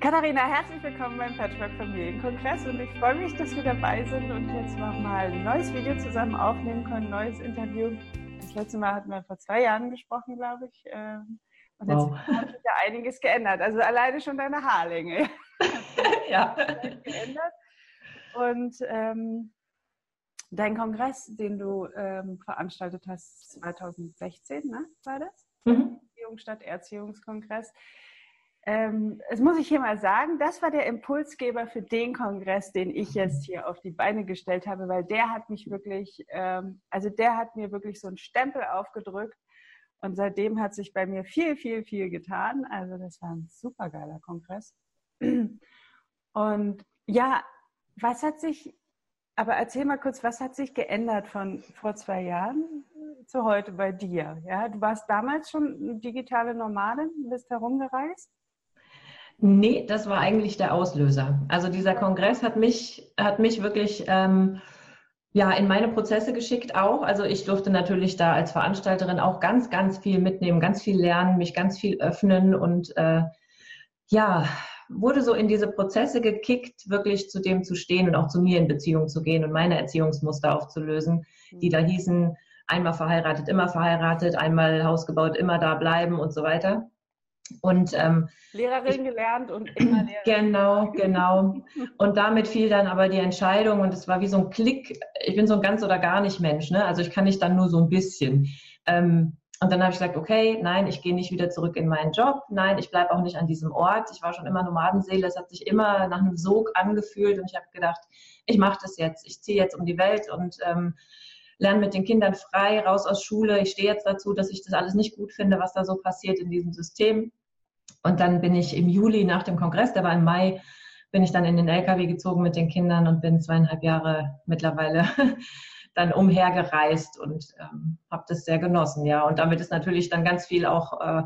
Katharina, herzlich willkommen beim Patchwork Familienkongress und ich freue mich, dass wir dabei sind und jetzt nochmal ein neues Video zusammen aufnehmen können, ein neues Interview. Das letzte Mal hatten wir vor zwei Jahren gesprochen, glaube ich. Ähm, und jetzt wow. hat sich ja einiges geändert. Also alleine schon deine Haarlänge. ja. geändert. Und ähm, dein Kongress, den du ähm, veranstaltet hast 2016, ne, war das? Mhm. Erziehung statt Erziehungskongress. Ähm, das muss ich hier mal sagen, das war der Impulsgeber für den Kongress, den ich jetzt hier auf die Beine gestellt habe, weil der hat mich wirklich, ähm, also der hat mir wirklich so einen Stempel aufgedrückt und seitdem hat sich bei mir viel, viel, viel getan. Also das war ein super geiler Kongress. Und ja, was hat sich, aber erzähl mal kurz, was hat sich geändert von vor zwei Jahren zu heute bei dir? Ja, du warst damals schon digitale Nomadin, bist herumgereist? Nee, das war eigentlich der Auslöser. Also dieser Kongress hat mich, hat mich wirklich ähm, ja in meine Prozesse geschickt auch. Also ich durfte natürlich da als Veranstalterin auch ganz, ganz viel mitnehmen, ganz viel lernen, mich ganz viel öffnen und äh, ja, wurde so in diese Prozesse gekickt, wirklich zu dem zu stehen und auch zu mir in Beziehung zu gehen und meine Erziehungsmuster aufzulösen, die da hießen, einmal verheiratet, immer verheiratet, einmal Haus gebaut, immer da bleiben und so weiter. Und ähm, Lehrerin gelernt und immer Lehrerin. Genau, genau. Und damit fiel dann aber die Entscheidung und es war wie so ein Klick. Ich bin so ein ganz oder gar nicht Mensch, ne? Also ich kann nicht dann nur so ein bisschen. Ähm, und dann habe ich gesagt, okay, nein, ich gehe nicht wieder zurück in meinen Job. Nein, ich bleibe auch nicht an diesem Ort. Ich war schon immer Nomadenseele. Es hat sich immer nach einem Sog angefühlt und ich habe gedacht, ich mache das jetzt. Ich ziehe jetzt um die Welt und ähm, lerne mit den Kindern frei, raus aus Schule. Ich stehe jetzt dazu, dass ich das alles nicht gut finde, was da so passiert in diesem System. Und dann bin ich im Juli nach dem Kongress, der war im Mai, bin ich dann in den LKW gezogen mit den Kindern und bin zweieinhalb Jahre mittlerweile dann umhergereist und ähm, habe das sehr genossen, ja. Und damit ist natürlich dann ganz viel auch äh,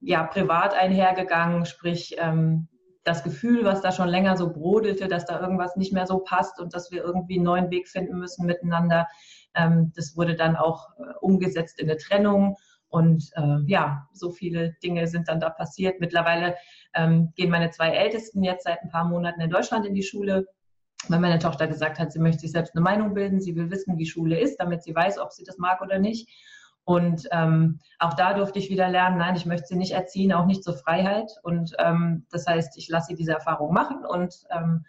ja privat einhergegangen, sprich ähm, das Gefühl, was da schon länger so brodelte, dass da irgendwas nicht mehr so passt und dass wir irgendwie einen neuen Weg finden müssen miteinander. Ähm, das wurde dann auch äh, umgesetzt in eine Trennung. Und äh, ja, so viele Dinge sind dann da passiert. Mittlerweile ähm, gehen meine zwei Ältesten jetzt seit ein paar Monaten in Deutschland in die Schule, weil meine Tochter gesagt hat, sie möchte sich selbst eine Meinung bilden, sie will wissen, wie Schule ist, damit sie weiß, ob sie das mag oder nicht. Und ähm, auch da durfte ich wieder lernen, nein, ich möchte sie nicht erziehen, auch nicht zur Freiheit. Und ähm, das heißt, ich lasse sie diese Erfahrung machen. Und ähm,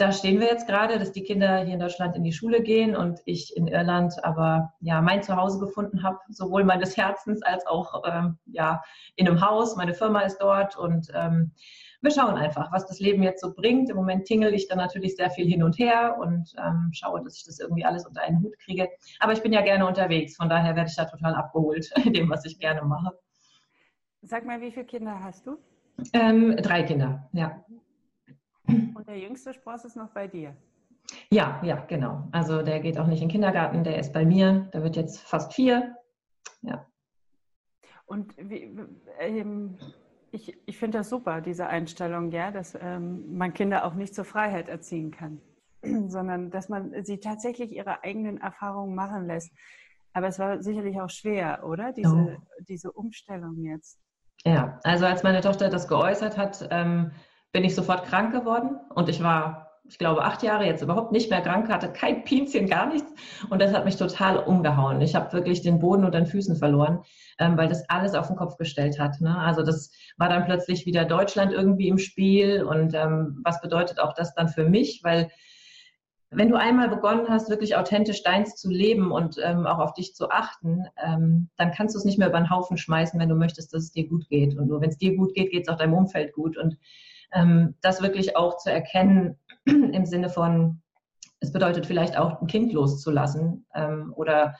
da stehen wir jetzt gerade, dass die Kinder hier in Deutschland in die Schule gehen und ich in Irland aber ja mein Zuhause gefunden habe, sowohl meines Herzens als auch ähm, ja in einem Haus. Meine Firma ist dort und ähm, wir schauen einfach, was das Leben jetzt so bringt. Im Moment tingle ich da natürlich sehr viel hin und her und ähm, schaue, dass ich das irgendwie alles unter einen Hut kriege. Aber ich bin ja gerne unterwegs, von daher werde ich da total abgeholt in dem, was ich gerne mache. Sag mal, wie viele Kinder hast du? Ähm, drei Kinder, ja. Und der jüngste Spross ist noch bei dir? Ja, ja, genau. Also der geht auch nicht in den Kindergarten, der ist bei mir. Der wird jetzt fast vier. Ja. Und wie, ähm, ich, ich finde das super, diese Einstellung, ja, dass ähm, man Kinder auch nicht zur Freiheit erziehen kann, sondern dass man sie tatsächlich ihre eigenen Erfahrungen machen lässt. Aber es war sicherlich auch schwer, oder? Diese, oh. diese Umstellung jetzt. Ja, also als meine Tochter das geäußert hat, ähm, bin ich sofort krank geworden und ich war ich glaube, acht Jahre jetzt überhaupt nicht mehr krank, hatte kein Pinzchen, gar nichts. Und das hat mich total umgehauen. Ich habe wirklich den Boden unter den Füßen verloren, ähm, weil das alles auf den Kopf gestellt hat. Ne? Also das war dann plötzlich wieder Deutschland irgendwie im Spiel. Und ähm, was bedeutet auch das dann für mich? Weil wenn du einmal begonnen hast, wirklich authentisch deins zu leben und ähm, auch auf dich zu achten, ähm, dann kannst du es nicht mehr über den Haufen schmeißen, wenn du möchtest, dass es dir gut geht. Und nur wenn es dir gut geht, geht es auch deinem Umfeld gut. Und das wirklich auch zu erkennen im Sinne von, es bedeutet vielleicht auch ein Kind loszulassen ähm, oder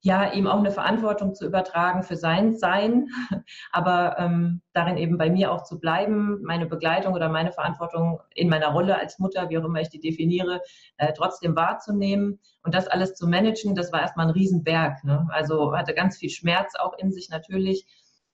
ja, ihm auch eine Verantwortung zu übertragen für sein Sein, aber ähm, darin eben bei mir auch zu bleiben, meine Begleitung oder meine Verantwortung in meiner Rolle als Mutter, wie auch immer ich die definiere, äh, trotzdem wahrzunehmen und das alles zu managen, das war erstmal ein Riesenberg. Ne? Also hatte ganz viel Schmerz auch in sich natürlich.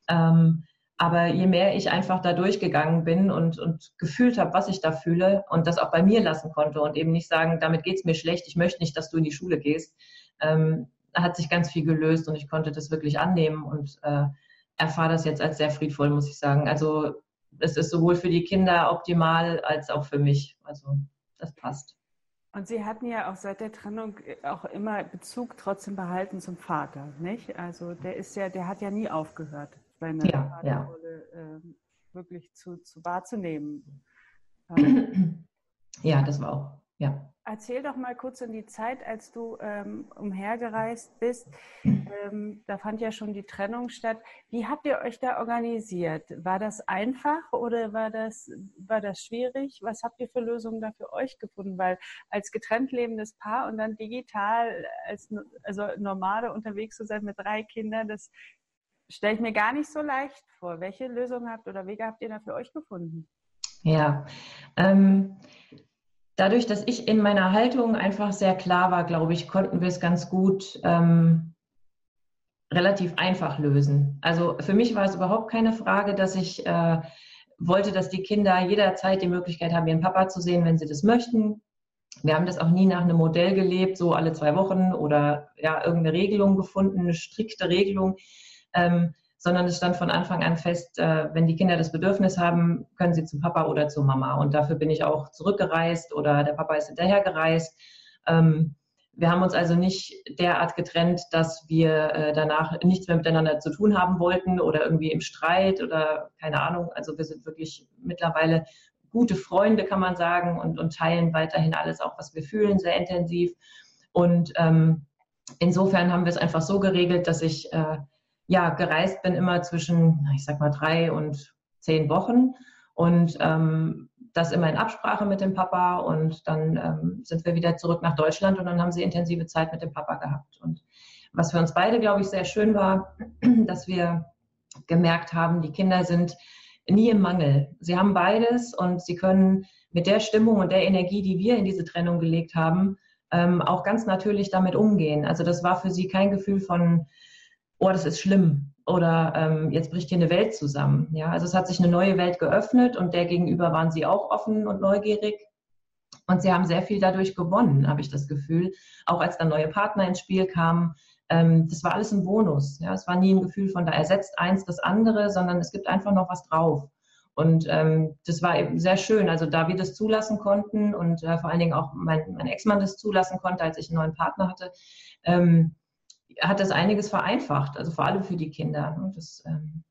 Ähm, aber je mehr ich einfach da durchgegangen bin und, und gefühlt habe, was ich da fühle und das auch bei mir lassen konnte und eben nicht sagen, damit geht's mir schlecht, ich möchte nicht, dass du in die Schule gehst, ähm, hat sich ganz viel gelöst und ich konnte das wirklich annehmen und äh, erfahre das jetzt als sehr friedvoll, muss ich sagen. Also es ist sowohl für die Kinder optimal als auch für mich. Also das passt. Und Sie hatten ja auch seit der Trennung auch immer Bezug trotzdem behalten zum Vater, nicht? Also der ist ja, der hat ja nie aufgehört, seine ja, Vaterrolle ja. äh, wirklich zu, zu wahrzunehmen. Ja, das war auch, ja. Erzähl doch mal kurz in die Zeit, als du ähm, umhergereist bist. Ähm, da fand ja schon die Trennung statt. Wie habt ihr euch da organisiert? War das einfach oder war das, war das schwierig? Was habt ihr für Lösungen da für euch gefunden? Weil als getrennt lebendes Paar und dann digital, als also normale unterwegs zu sein mit drei Kindern, das stelle ich mir gar nicht so leicht vor. Welche Lösungen habt oder Wege habt ihr da für euch gefunden? Ja, ähm, dadurch, dass ich in meiner Haltung einfach sehr klar war, glaube ich, konnten wir es ganz gut ähm, relativ einfach lösen. Also für mich war es überhaupt keine Frage, dass ich äh, wollte, dass die Kinder jederzeit die Möglichkeit haben, ihren Papa zu sehen, wenn sie das möchten. Wir haben das auch nie nach einem Modell gelebt, so alle zwei Wochen oder ja, irgendeine Regelung gefunden, eine strikte Regelung. Ähm, sondern es stand von Anfang an fest, äh, wenn die Kinder das Bedürfnis haben, können sie zum Papa oder zur Mama. Und dafür bin ich auch zurückgereist oder der Papa ist hinterhergereist. Ähm, wir haben uns also nicht derart getrennt, dass wir äh, danach nichts mehr miteinander zu tun haben wollten oder irgendwie im Streit oder keine Ahnung. Also wir sind wirklich mittlerweile gute Freunde, kann man sagen, und, und teilen weiterhin alles, auch was wir fühlen, sehr intensiv. Und ähm, insofern haben wir es einfach so geregelt, dass ich äh, ja, gereist bin immer zwischen, ich sag mal, drei und zehn Wochen und ähm, das immer in Absprache mit dem Papa und dann ähm, sind wir wieder zurück nach Deutschland und dann haben sie intensive Zeit mit dem Papa gehabt. Und was für uns beide, glaube ich, sehr schön war, dass wir gemerkt haben, die Kinder sind nie im Mangel. Sie haben beides und sie können mit der Stimmung und der Energie, die wir in diese Trennung gelegt haben, ähm, auch ganz natürlich damit umgehen. Also das war für sie kein Gefühl von oh, das ist schlimm oder ähm, jetzt bricht hier eine Welt zusammen. Ja, also es hat sich eine neue Welt geöffnet und der gegenüber waren sie auch offen und neugierig. Und sie haben sehr viel dadurch gewonnen, habe ich das Gefühl. Auch als dann neue Partner ins Spiel kamen. Ähm, das war alles ein Bonus. Ja, es war nie ein Gefühl von, da ersetzt eins das andere, sondern es gibt einfach noch was drauf. Und ähm, das war eben sehr schön. Also da wir das zulassen konnten und äh, vor allen Dingen auch mein, mein Ex-Mann das zulassen konnte, als ich einen neuen Partner hatte, ähm, hat das einiges vereinfacht, also vor allem für die Kinder. Ne? Das, ähm,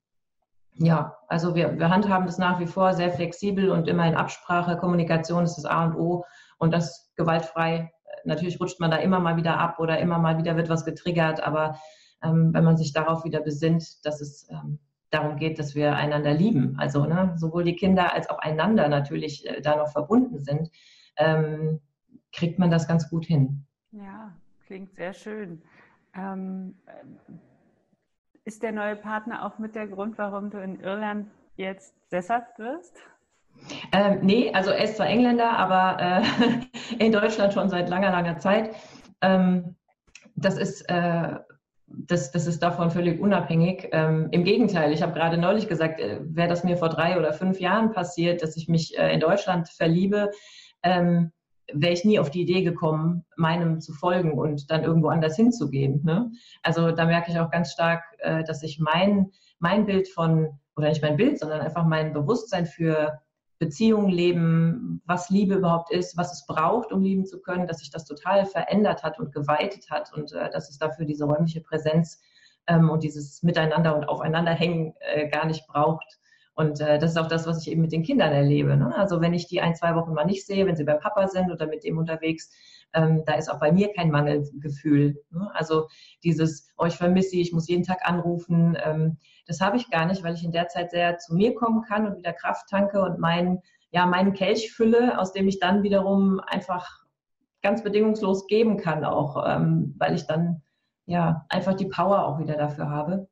ja, also wir, wir handhaben das nach wie vor sehr flexibel und immer in Absprache. Kommunikation ist das A und O und das gewaltfrei. Natürlich rutscht man da immer mal wieder ab oder immer mal wieder wird was getriggert, aber ähm, wenn man sich darauf wieder besinnt, dass es ähm, darum geht, dass wir einander lieben, also ne, sowohl die Kinder als auch einander natürlich äh, da noch verbunden sind, ähm, kriegt man das ganz gut hin. Ja, klingt sehr schön. Ähm, ist der neue Partner auch mit der Grund, warum du in Irland jetzt sesshaft wirst? Ähm, nee, also er ist zwar Engländer, aber äh, in Deutschland schon seit langer, langer Zeit. Ähm, das ist äh, das, das ist davon völlig unabhängig. Ähm, Im Gegenteil, ich habe gerade neulich gesagt, äh, wäre das mir vor drei oder fünf Jahren passiert, dass ich mich äh, in Deutschland verliebe, ähm, wäre ich nie auf die Idee gekommen, meinem zu folgen und dann irgendwo anders hinzugehen. Ne? Also da merke ich auch ganz stark, äh, dass ich mein, mein Bild von, oder nicht mein Bild, sondern einfach mein Bewusstsein für Beziehungen, Leben, was Liebe überhaupt ist, was es braucht, um lieben zu können, dass sich das total verändert hat und geweitet hat und äh, dass es dafür diese räumliche Präsenz ähm, und dieses Miteinander und Aufeinanderhängen äh, gar nicht braucht. Und äh, das ist auch das, was ich eben mit den Kindern erlebe. Ne? Also wenn ich die ein, zwei Wochen mal nicht sehe, wenn sie beim Papa sind oder mit dem unterwegs, ähm, da ist auch bei mir kein Mangelgefühl. Ne? Also dieses, oh, ich vermisse sie, ich muss jeden Tag anrufen, ähm, das habe ich gar nicht, weil ich in der Zeit sehr zu mir kommen kann und wieder Kraft tanke und meinen, ja, meinen Kelch fülle, aus dem ich dann wiederum einfach ganz bedingungslos geben kann auch, ähm, weil ich dann ja einfach die Power auch wieder dafür habe.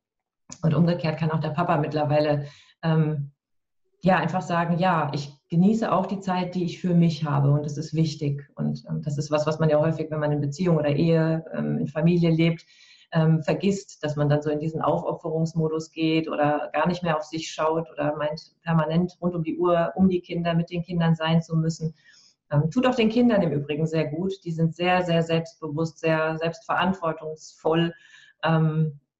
Und umgekehrt kann auch der Papa mittlerweile ähm, ja einfach sagen, ja, ich genieße auch die Zeit, die ich für mich habe und das ist wichtig. Und ähm, das ist was, was man ja häufig, wenn man in Beziehung oder Ehe, ähm, in Familie lebt, ähm, vergisst, dass man dann so in diesen Aufopferungsmodus geht oder gar nicht mehr auf sich schaut oder meint, permanent rund um die Uhr um die Kinder, mit den Kindern sein zu müssen. Ähm, tut auch den Kindern im Übrigen sehr gut. Die sind sehr, sehr selbstbewusst, sehr selbstverantwortungsvoll.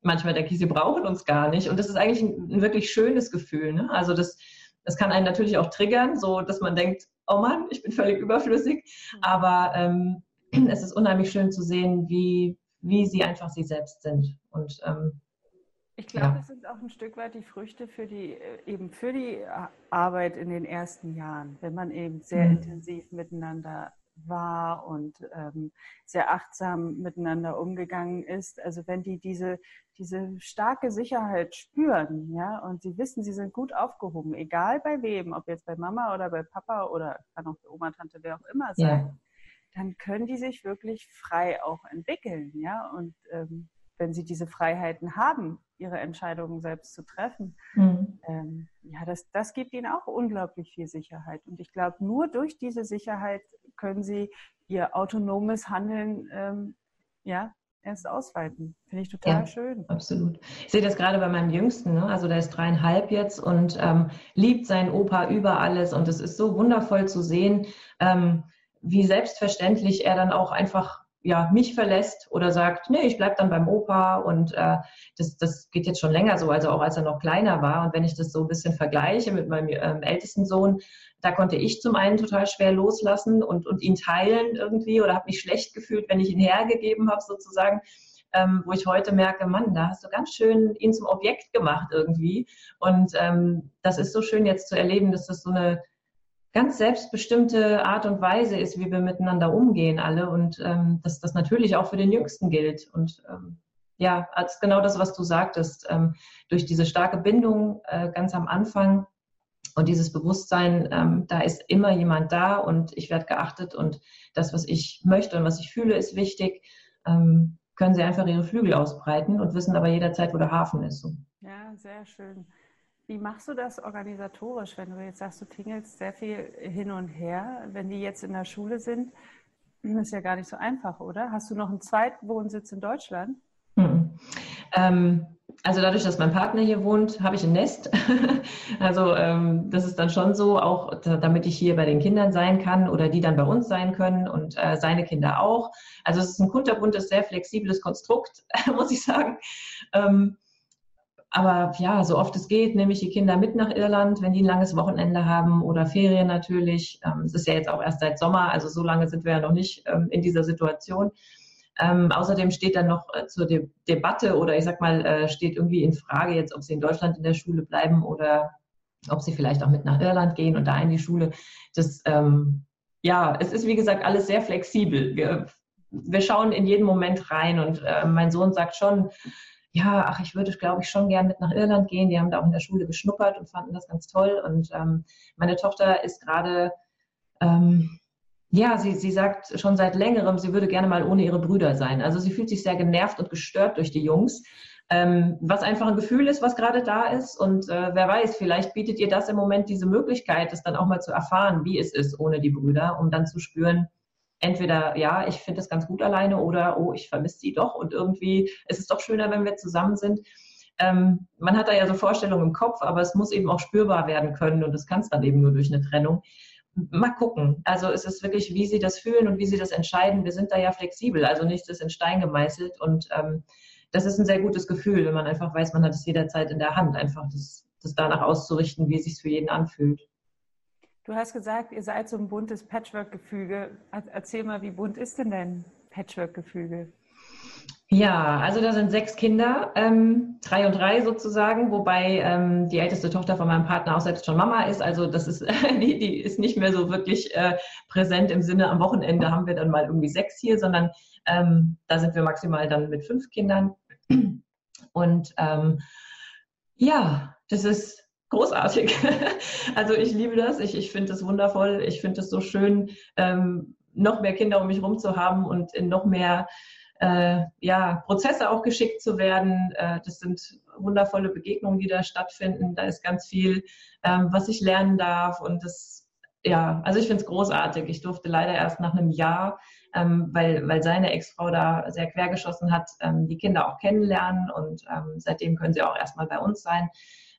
Manchmal denke ich, sie brauchen uns gar nicht. Und das ist eigentlich ein, ein wirklich schönes Gefühl. Ne? Also das Das kann einen natürlich auch triggern, so dass man denkt, oh Mann, ich bin völlig überflüssig. Mhm. Aber ähm, es ist unheimlich schön zu sehen, wie, wie sie einfach sie selbst sind. Und ähm, ich glaube, ja. es sind auch ein Stück weit die Früchte für die, äh, eben für die Arbeit in den ersten Jahren, wenn man eben sehr mhm. intensiv miteinander war und ähm, sehr achtsam miteinander umgegangen ist. Also wenn die diese, diese starke Sicherheit spüren, ja, und sie wissen, sie sind gut aufgehoben, egal bei wem, ob jetzt bei Mama oder bei Papa oder kann auch bei Oma, Tante, wer auch immer sein, ja. dann können die sich wirklich frei auch entwickeln, ja, und ähm, wenn sie diese Freiheiten haben, ihre Entscheidungen selbst zu treffen, mhm. ähm, ja, das, das gibt ihnen auch unglaublich viel Sicherheit. Und ich glaube, nur durch diese Sicherheit können sie ihr autonomes Handeln ähm, ja, erst ausweiten. Finde ich total ja, schön. Absolut. Ich sehe das gerade bei meinem Jüngsten, ne? also der ist dreieinhalb jetzt und ähm, liebt seinen Opa über alles und es ist so wundervoll zu sehen, ähm, wie selbstverständlich er dann auch einfach ja, mich verlässt oder sagt, nee, ich bleib dann beim Opa und äh, das, das geht jetzt schon länger so, also auch als er noch kleiner war. Und wenn ich das so ein bisschen vergleiche mit meinem ähm, ältesten Sohn, da konnte ich zum einen total schwer loslassen und, und ihn teilen irgendwie oder habe mich schlecht gefühlt, wenn ich ihn hergegeben habe sozusagen. Ähm, wo ich heute merke, Mann, da hast du ganz schön ihn zum Objekt gemacht irgendwie. Und ähm, das ist so schön jetzt zu erleben, dass das so eine ganz selbstbestimmte Art und Weise ist, wie wir miteinander umgehen alle und ähm, dass das natürlich auch für den Jüngsten gilt. Und ähm, ja, als genau das, was du sagtest, ähm, durch diese starke Bindung äh, ganz am Anfang und dieses Bewusstsein, ähm, da ist immer jemand da und ich werde geachtet und das, was ich möchte und was ich fühle, ist wichtig, ähm, können sie einfach ihre Flügel ausbreiten und wissen aber jederzeit, wo der Hafen ist. So. Ja, sehr schön. Wie machst du das organisatorisch, wenn du jetzt sagst, du tingelst sehr viel hin und her, wenn die jetzt in der Schule sind? Das ist ja gar nicht so einfach, oder? Hast du noch einen Zweitwohnsitz in Deutschland? Mhm. Ähm, also dadurch, dass mein Partner hier wohnt, habe ich ein Nest. also ähm, das ist dann schon so, auch damit ich hier bei den Kindern sein kann oder die dann bei uns sein können und äh, seine Kinder auch. Also es ist ein kunterbuntes, sehr flexibles Konstrukt, muss ich sagen. Ähm, aber ja, so oft es geht, nehme ich die Kinder mit nach Irland, wenn die ein langes Wochenende haben oder Ferien natürlich. Ähm, es ist ja jetzt auch erst seit Sommer, also so lange sind wir ja noch nicht ähm, in dieser Situation. Ähm, außerdem steht dann noch äh, zur De Debatte oder ich sag mal, äh, steht irgendwie in Frage jetzt, ob sie in Deutschland in der Schule bleiben oder ob sie vielleicht auch mit nach Irland gehen und da in die Schule. Das, ähm, ja, es ist wie gesagt alles sehr flexibel. Wir, wir schauen in jeden Moment rein und äh, mein Sohn sagt schon, ja, ach, ich würde, glaube ich, schon gern mit nach Irland gehen. Die haben da auch in der Schule geschnuppert und fanden das ganz toll. Und ähm, meine Tochter ist gerade, ähm, ja, sie, sie sagt schon seit längerem, sie würde gerne mal ohne ihre Brüder sein. Also sie fühlt sich sehr genervt und gestört durch die Jungs. Ähm, was einfach ein Gefühl ist, was gerade da ist. Und äh, wer weiß, vielleicht bietet ihr das im Moment diese Möglichkeit, es dann auch mal zu erfahren, wie es ist ohne die Brüder, um dann zu spüren, entweder, ja, ich finde das ganz gut alleine oder, oh, ich vermisse sie doch und irgendwie ist es doch schöner, wenn wir zusammen sind. Ähm, man hat da ja so Vorstellungen im Kopf, aber es muss eben auch spürbar werden können und das kann es dann eben nur durch eine Trennung. Mal gucken. Also es ist wirklich, wie sie das fühlen und wie sie das entscheiden. Wir sind da ja flexibel, also nichts ist in Stein gemeißelt und ähm, das ist ein sehr gutes Gefühl, wenn man einfach weiß, man hat es jederzeit in der Hand, einfach das, das danach auszurichten, wie es sich für jeden anfühlt. Du hast gesagt, ihr seid so ein buntes Patchwork-Gefüge. Erzähl mal, wie bunt ist denn dein Patchwork-Gefüge? Ja, also da sind sechs Kinder, ähm, drei und drei sozusagen, wobei ähm, die älteste Tochter von meinem Partner auch selbst schon Mama ist. Also das ist, die, die ist nicht mehr so wirklich äh, präsent im Sinne, am Wochenende haben wir dann mal irgendwie sechs hier, sondern ähm, da sind wir maximal dann mit fünf Kindern. Und ähm, ja, das ist großartig. also ich liebe das, ich, ich finde es wundervoll, ich finde es so schön, ähm, noch mehr Kinder um mich herum zu haben und in noch mehr äh, ja, Prozesse auch geschickt zu werden. Äh, das sind wundervolle Begegnungen, die da stattfinden. Da ist ganz viel, ähm, was ich lernen darf und das, ja, also ich finde es großartig. Ich durfte leider erst nach einem Jahr ähm, weil, weil seine Ex-Frau da sehr quergeschossen hat, ähm, die Kinder auch kennenlernen und ähm, seitdem können sie auch erstmal bei uns sein.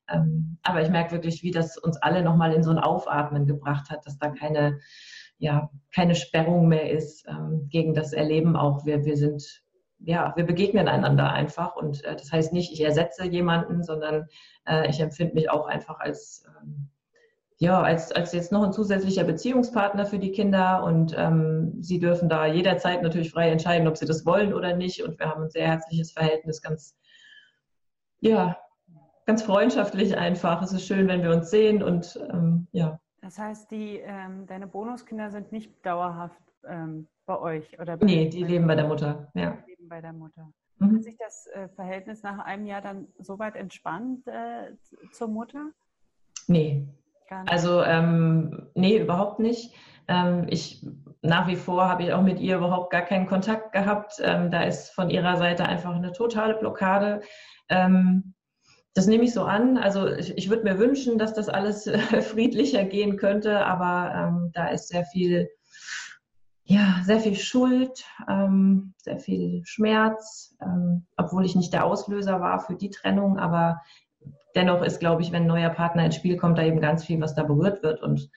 Ähm, aber ich merke wirklich, wie das uns alle nochmal in so ein Aufatmen gebracht hat, dass da keine, ja, keine Sperrung mehr ist ähm, gegen das Erleben auch. Wir, wir sind, ja, wir begegnen einander einfach und äh, das heißt nicht, ich ersetze jemanden, sondern äh, ich empfinde mich auch einfach als, ähm, ja, als, als jetzt noch ein zusätzlicher Beziehungspartner für die Kinder und ähm, sie dürfen da jederzeit natürlich frei entscheiden, ob sie das wollen oder nicht. Und wir haben ein sehr herzliches Verhältnis, ganz, ja, ganz freundschaftlich einfach. Es ist schön, wenn wir uns sehen und ähm, ja. Das heißt, die, ähm, deine Bonuskinder sind nicht dauerhaft ähm, bei euch? Oder bei nee, die leben bei der Mutter, ja. Die leben bei der Mutter. Mhm. Hat sich das äh, Verhältnis nach einem Jahr dann so weit entspannt äh, zur Mutter? Nee, also ähm, nee, überhaupt nicht. Ähm, ich nach wie vor habe ich auch mit ihr überhaupt gar keinen Kontakt gehabt. Ähm, da ist von ihrer Seite einfach eine totale Blockade. Ähm, das nehme ich so an. Also ich, ich würde mir wünschen, dass das alles friedlicher gehen könnte, aber ähm, da ist sehr viel, ja, sehr viel Schuld, ähm, sehr viel Schmerz, obwohl ich nicht der Auslöser war für die Trennung, aber dennoch ist, glaube ich, wenn ein neuer Partner ins Spiel kommt, da eben ganz viel, was da berührt wird. Und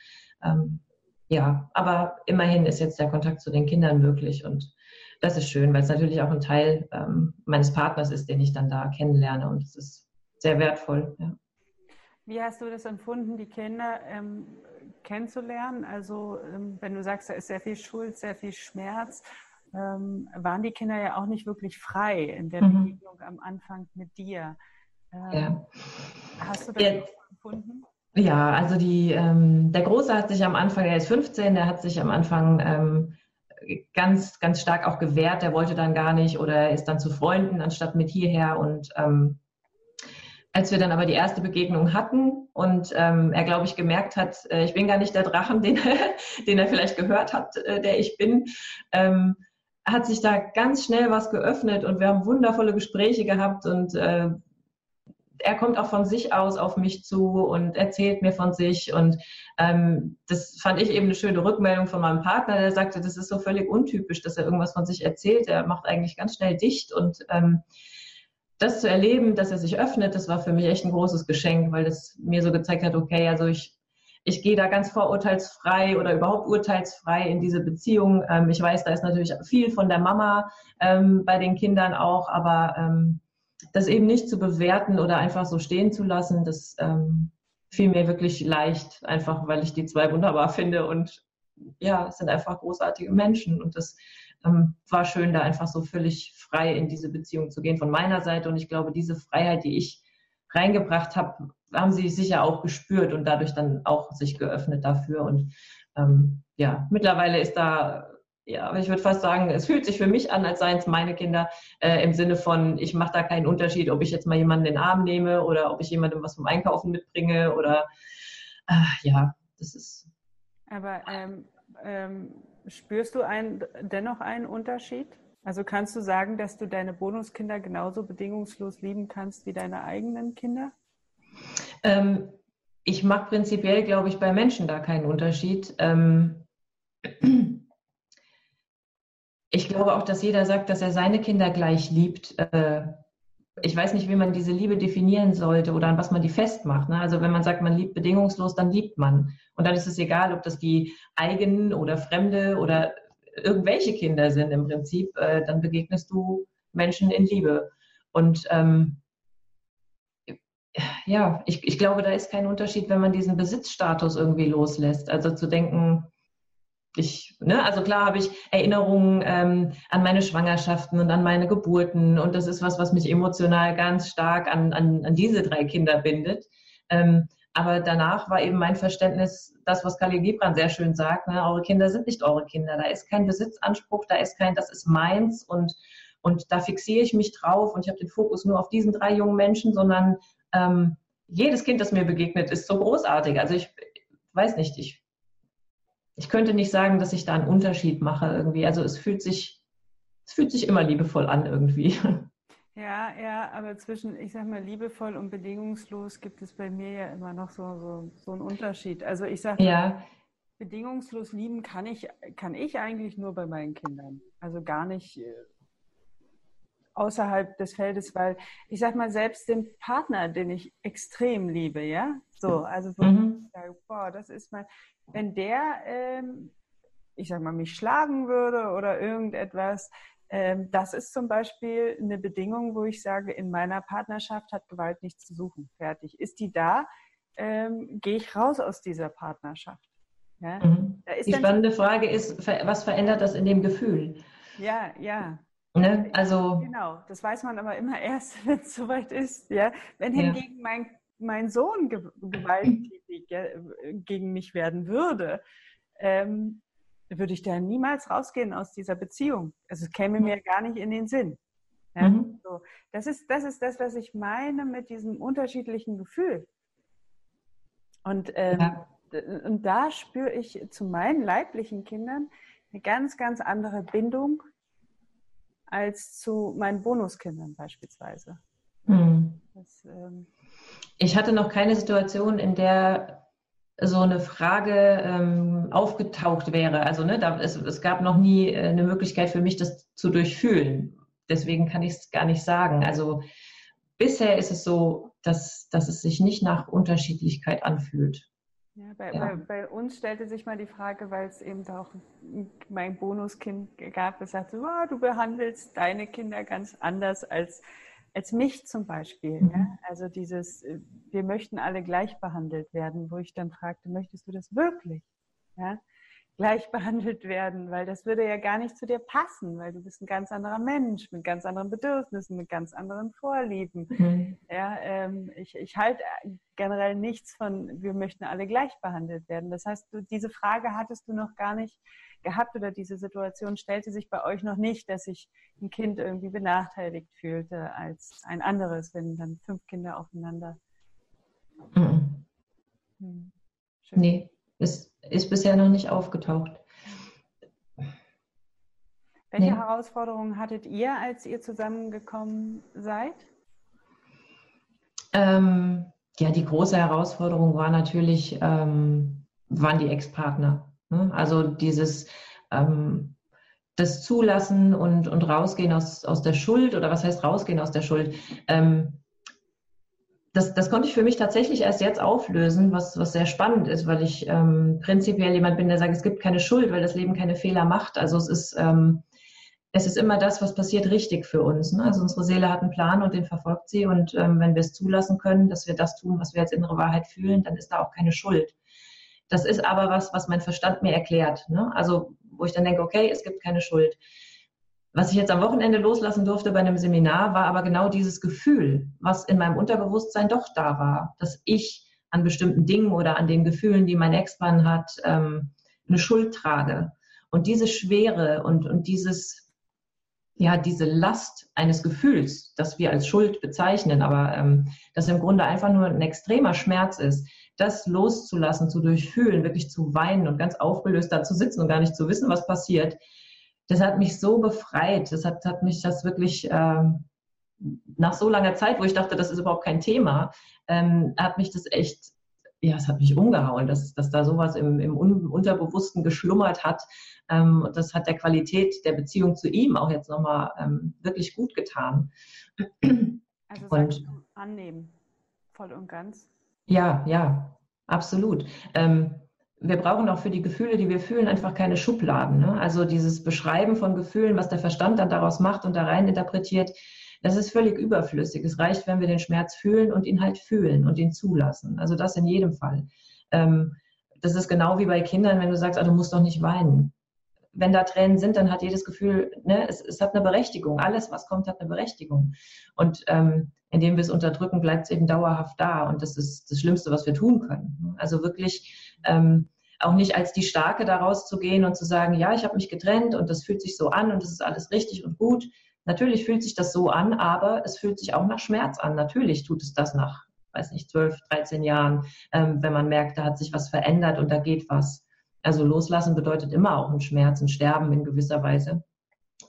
ähm, ja, aber immerhin ist jetzt der Kontakt zu den Kindern möglich und das ist schön, weil es natürlich auch ein Teil ähm, meines Partners ist, den ich dann da kennenlerne und es ist sehr wertvoll. Ja. Wie hast du das empfunden, die Kinder ähm, kennenzulernen? Also ähm, wenn du sagst, da ist sehr viel Schuld, sehr viel Schmerz, ähm, waren die Kinder ja auch nicht wirklich frei in der mhm. Begegnung am Anfang mit dir. Ja. Hast du das ja. empfunden? Ja, also die, ähm, der Große hat sich am Anfang, er ist 15, der hat sich am Anfang ähm, ganz, ganz stark auch gewehrt. Der wollte dann gar nicht oder er ist dann zu Freunden anstatt mit hierher. Und ähm, als wir dann aber die erste Begegnung hatten und ähm, er, glaube ich, gemerkt hat, äh, ich bin gar nicht der Drachen, den, den er vielleicht gehört hat, äh, der ich bin, ähm, hat sich da ganz schnell was geöffnet und wir haben wundervolle Gespräche gehabt und äh, er kommt auch von sich aus auf mich zu und erzählt mir von sich. Und ähm, das fand ich eben eine schöne Rückmeldung von meinem Partner, der sagte, das ist so völlig untypisch, dass er irgendwas von sich erzählt. Er macht eigentlich ganz schnell dicht. Und ähm, das zu erleben, dass er sich öffnet, das war für mich echt ein großes Geschenk, weil das mir so gezeigt hat, okay, also ich, ich gehe da ganz vorurteilsfrei oder überhaupt urteilsfrei in diese Beziehung. Ähm, ich weiß, da ist natürlich viel von der Mama ähm, bei den Kindern auch, aber ähm, das eben nicht zu bewerten oder einfach so stehen zu lassen, das ähm, fiel mir wirklich leicht, einfach weil ich die zwei wunderbar finde und ja, es sind einfach großartige Menschen und das ähm, war schön, da einfach so völlig frei in diese Beziehung zu gehen von meiner Seite und ich glaube, diese Freiheit, die ich reingebracht habe, haben sie sicher auch gespürt und dadurch dann auch sich geöffnet dafür und ähm, ja, mittlerweile ist da ja, aber ich würde fast sagen, es fühlt sich für mich an, als seien es meine Kinder, äh, im Sinne von, ich mache da keinen Unterschied, ob ich jetzt mal jemanden in den Arm nehme oder ob ich jemandem was vom Einkaufen mitbringe oder äh, ja, das ist. Aber ähm, ähm, spürst du ein, dennoch einen Unterschied? Also kannst du sagen, dass du deine Bonuskinder genauso bedingungslos lieben kannst wie deine eigenen Kinder? Ähm, ich mache prinzipiell, glaube ich, bei Menschen da keinen Unterschied. Ähm, ich glaube auch, dass jeder sagt, dass er seine Kinder gleich liebt. Äh, ich weiß nicht, wie man diese Liebe definieren sollte oder an was man die festmacht. Ne? Also wenn man sagt, man liebt bedingungslos, dann liebt man. Und dann ist es egal, ob das die eigenen oder fremde oder irgendwelche Kinder sind im Prinzip. Äh, dann begegnest du Menschen in Liebe. Und ähm, ja, ich, ich glaube, da ist kein Unterschied, wenn man diesen Besitzstatus irgendwie loslässt. Also zu denken, ich, ne, also klar habe ich Erinnerungen ähm, an meine Schwangerschaften und an meine Geburten und das ist was, was mich emotional ganz stark an, an, an diese drei Kinder bindet. Ähm, aber danach war eben mein Verständnis, das, was Kali Gibran sehr schön sagt, ne, eure Kinder sind nicht eure Kinder. Da ist kein Besitzanspruch, da ist kein, das ist meins und, und da fixiere ich mich drauf und ich habe den Fokus nur auf diesen drei jungen Menschen, sondern ähm, jedes Kind, das mir begegnet, ist so großartig. Also ich weiß nicht, ich ich könnte nicht sagen, dass ich da einen Unterschied mache irgendwie. Also es fühlt sich, es fühlt sich immer liebevoll an irgendwie. Ja, ja, aber zwischen, ich sag mal, liebevoll und bedingungslos gibt es bei mir ja immer noch so, so, so einen Unterschied. Also ich sage, ja. bedingungslos lieben kann ich, kann ich eigentlich nur bei meinen Kindern. Also gar nicht äh, außerhalb des Feldes, weil ich sag mal, selbst den Partner, den ich extrem liebe, ja, so, also wo mhm. ich sage, boah, das ist mein, wenn der, ähm, ich sag mal, mich schlagen würde oder irgendetwas, das ist zum Beispiel eine Bedingung, wo ich sage, in meiner Partnerschaft hat Gewalt nichts zu suchen. Fertig. Ist die da? ähm, gehe ich raus aus dieser Partnerschaft? Ja? Mhm. Die spannende Frage ist, was verändert das in dem Gefühl? Ja, ja. Ne? Also, genau, das weiß man aber immer erst, wenn es soweit ist. Ja? Wenn hingegen ja. mein, mein Sohn gewalttätig gegen mich werden würde, ähm, würde ich da niemals rausgehen aus dieser Beziehung. Also es käme mir gar nicht in den Sinn. Ja? Mhm. So. Das, ist, das ist das, was ich meine mit diesem unterschiedlichen Gefühl. Und, ähm, ja. und da spüre ich zu meinen leiblichen Kindern eine ganz, ganz andere Bindung als zu meinen Bonuskindern beispielsweise. Mhm. Das, ähm, ich hatte noch keine Situation, in der so eine Frage ähm, aufgetaucht wäre. Also ne, da, es, es gab noch nie äh, eine Möglichkeit für mich, das zu durchfühlen. Deswegen kann ich es gar nicht sagen. Also bisher ist es so, dass, dass es sich nicht nach Unterschiedlichkeit anfühlt. Ja, bei, ja. Bei, bei, uns stellte sich mal die Frage, weil es eben auch mein Bonuskind gab, das sagte, oh, du behandelst deine Kinder ganz anders als, als mich zum Beispiel. Mhm. Ja? Also dieses, äh, wir möchten alle gleich behandelt werden, wo ich dann fragte, möchtest du das wirklich? Ja? gleich behandelt werden, weil das würde ja gar nicht zu dir passen, weil du bist ein ganz anderer Mensch mit ganz anderen Bedürfnissen, mit ganz anderen Vorlieben. Mhm. Ja, ähm, ich, ich halte generell nichts von, wir möchten alle gleich behandelt werden. Das heißt, du, diese Frage hattest du noch gar nicht gehabt oder diese Situation stellte sich bei euch noch nicht, dass sich ein Kind irgendwie benachteiligt fühlte als ein anderes, wenn dann fünf Kinder aufeinander. Mhm. Hm. Nee, ist, ist bisher noch nicht aufgetaucht. Welche nee. Herausforderungen hattet ihr, als ihr zusammengekommen seid? Ähm, ja, die große Herausforderung war natürlich, ähm, waren die Ex-Partner. Ne? Also dieses ähm, das Zulassen und, und rausgehen aus, aus der Schuld oder was heißt rausgehen aus der Schuld? Ähm, das, das konnte ich für mich tatsächlich erst jetzt auflösen, was, was sehr spannend ist, weil ich ähm, prinzipiell jemand bin, der sagt, es gibt keine Schuld, weil das Leben keine Fehler macht. Also es ist, ähm, es ist immer das, was passiert, richtig für uns. Ne? Also unsere Seele hat einen Plan und den verfolgt sie. Und ähm, wenn wir es zulassen können, dass wir das tun, was wir als innere Wahrheit fühlen, dann ist da auch keine Schuld. Das ist aber was, was mein Verstand mir erklärt. Ne? Also wo ich dann denke, okay, es gibt keine Schuld. Was ich jetzt am Wochenende loslassen durfte bei einem Seminar, war aber genau dieses Gefühl, was in meinem Unterbewusstsein doch da war, dass ich an bestimmten Dingen oder an den Gefühlen, die mein Ex-Mann hat, ähm, eine Schuld trage. Und diese Schwere und, und dieses, ja, diese Last eines Gefühls, das wir als Schuld bezeichnen, aber ähm, das im Grunde einfach nur ein extremer Schmerz ist, das loszulassen, zu durchfühlen, wirklich zu weinen und ganz aufgelöst da zu sitzen und gar nicht zu wissen, was passiert, das hat mich so befreit. Das hat, hat mich das wirklich ähm, nach so langer Zeit, wo ich dachte, das ist überhaupt kein Thema, ähm, hat mich das echt, ja, es hat mich umgehauen, dass, dass da sowas im, im Unterbewussten geschlummert hat. Ähm, und das hat der Qualität der Beziehung zu ihm auch jetzt nochmal ähm, wirklich gut getan. Also und, annehmen, voll und ganz. Ja, ja, absolut. Ähm, wir brauchen auch für die Gefühle, die wir fühlen, einfach keine Schubladen. Ne? Also dieses Beschreiben von Gefühlen, was der Verstand dann daraus macht und da rein interpretiert, das ist völlig überflüssig. Es reicht, wenn wir den Schmerz fühlen und ihn halt fühlen und ihn zulassen. Also das in jedem Fall. Ähm, das ist genau wie bei Kindern, wenn du sagst, ah, du musst doch nicht weinen. Wenn da Tränen sind, dann hat jedes Gefühl, ne, es, es hat eine Berechtigung. Alles, was kommt, hat eine Berechtigung. Und ähm, indem wir es unterdrücken, bleibt es eben dauerhaft da. Und das ist das Schlimmste, was wir tun können. Also wirklich ähm, auch nicht als die Starke daraus zu gehen und zu sagen, ja, ich habe mich getrennt und das fühlt sich so an und das ist alles richtig und gut. Natürlich fühlt sich das so an, aber es fühlt sich auch nach Schmerz an. Natürlich tut es das nach, weiß nicht, 12, 13 Jahren, ähm, wenn man merkt, da hat sich was verändert und da geht was. Also loslassen bedeutet immer auch ein Schmerz, ein Sterben in gewisser Weise.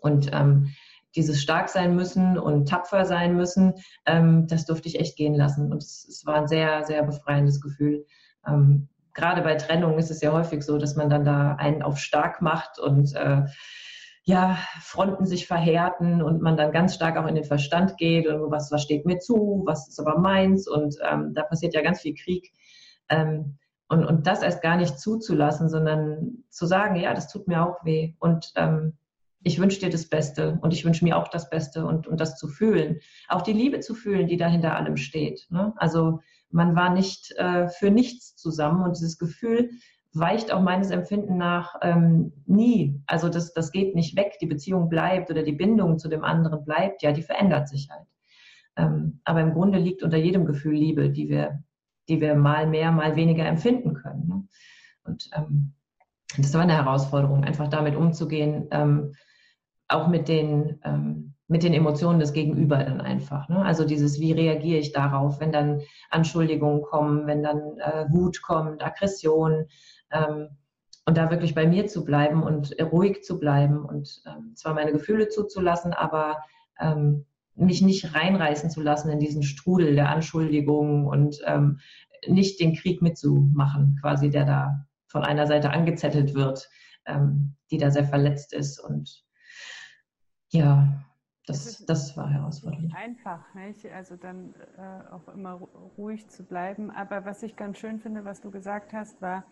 Und ähm, dieses stark sein müssen und tapfer sein müssen, ähm, das durfte ich echt gehen lassen. Und es, es war ein sehr, sehr befreiendes Gefühl. Ähm, gerade bei Trennung ist es ja häufig so, dass man dann da einen auf stark macht und äh, ja, Fronten sich verhärten und man dann ganz stark auch in den Verstand geht und was, was steht mir zu, was ist aber meins und ähm, da passiert ja ganz viel Krieg. Ähm, und, und das erst gar nicht zuzulassen, sondern zu sagen, ja, das tut mir auch weh und ähm, ich wünsche dir das Beste und ich wünsche mir auch das Beste und, und das zu fühlen. Auch die Liebe zu fühlen, die da hinter allem steht. Ne? Also man war nicht äh, für nichts zusammen und dieses Gefühl weicht auch meines Empfinden nach ähm, nie. Also das, das geht nicht weg, die Beziehung bleibt oder die Bindung zu dem anderen bleibt, ja, die verändert sich halt. Ähm, aber im Grunde liegt unter jedem Gefühl Liebe, die wir, die wir mal mehr, mal weniger empfinden können. Ne? Und ähm, das war eine Herausforderung, einfach damit umzugehen, ähm, auch mit den, ähm, mit den Emotionen des Gegenüber dann einfach. Ne? Also dieses, wie reagiere ich darauf, wenn dann Anschuldigungen kommen, wenn dann äh, Wut kommt, Aggression. Ähm, und da wirklich bei mir zu bleiben und ruhig zu bleiben und ähm, zwar meine Gefühle zuzulassen, aber ähm, mich nicht reinreißen zu lassen in diesen Strudel der Anschuldigungen und ähm, nicht den Krieg mitzumachen, quasi, der da von einer Seite angezettelt wird, ähm, die da sehr verletzt ist. Und ja, das, das war herausfordernd. Einfach, nicht? Also dann äh, auch immer ruhig zu bleiben. Aber was ich ganz schön finde, was du gesagt hast, war,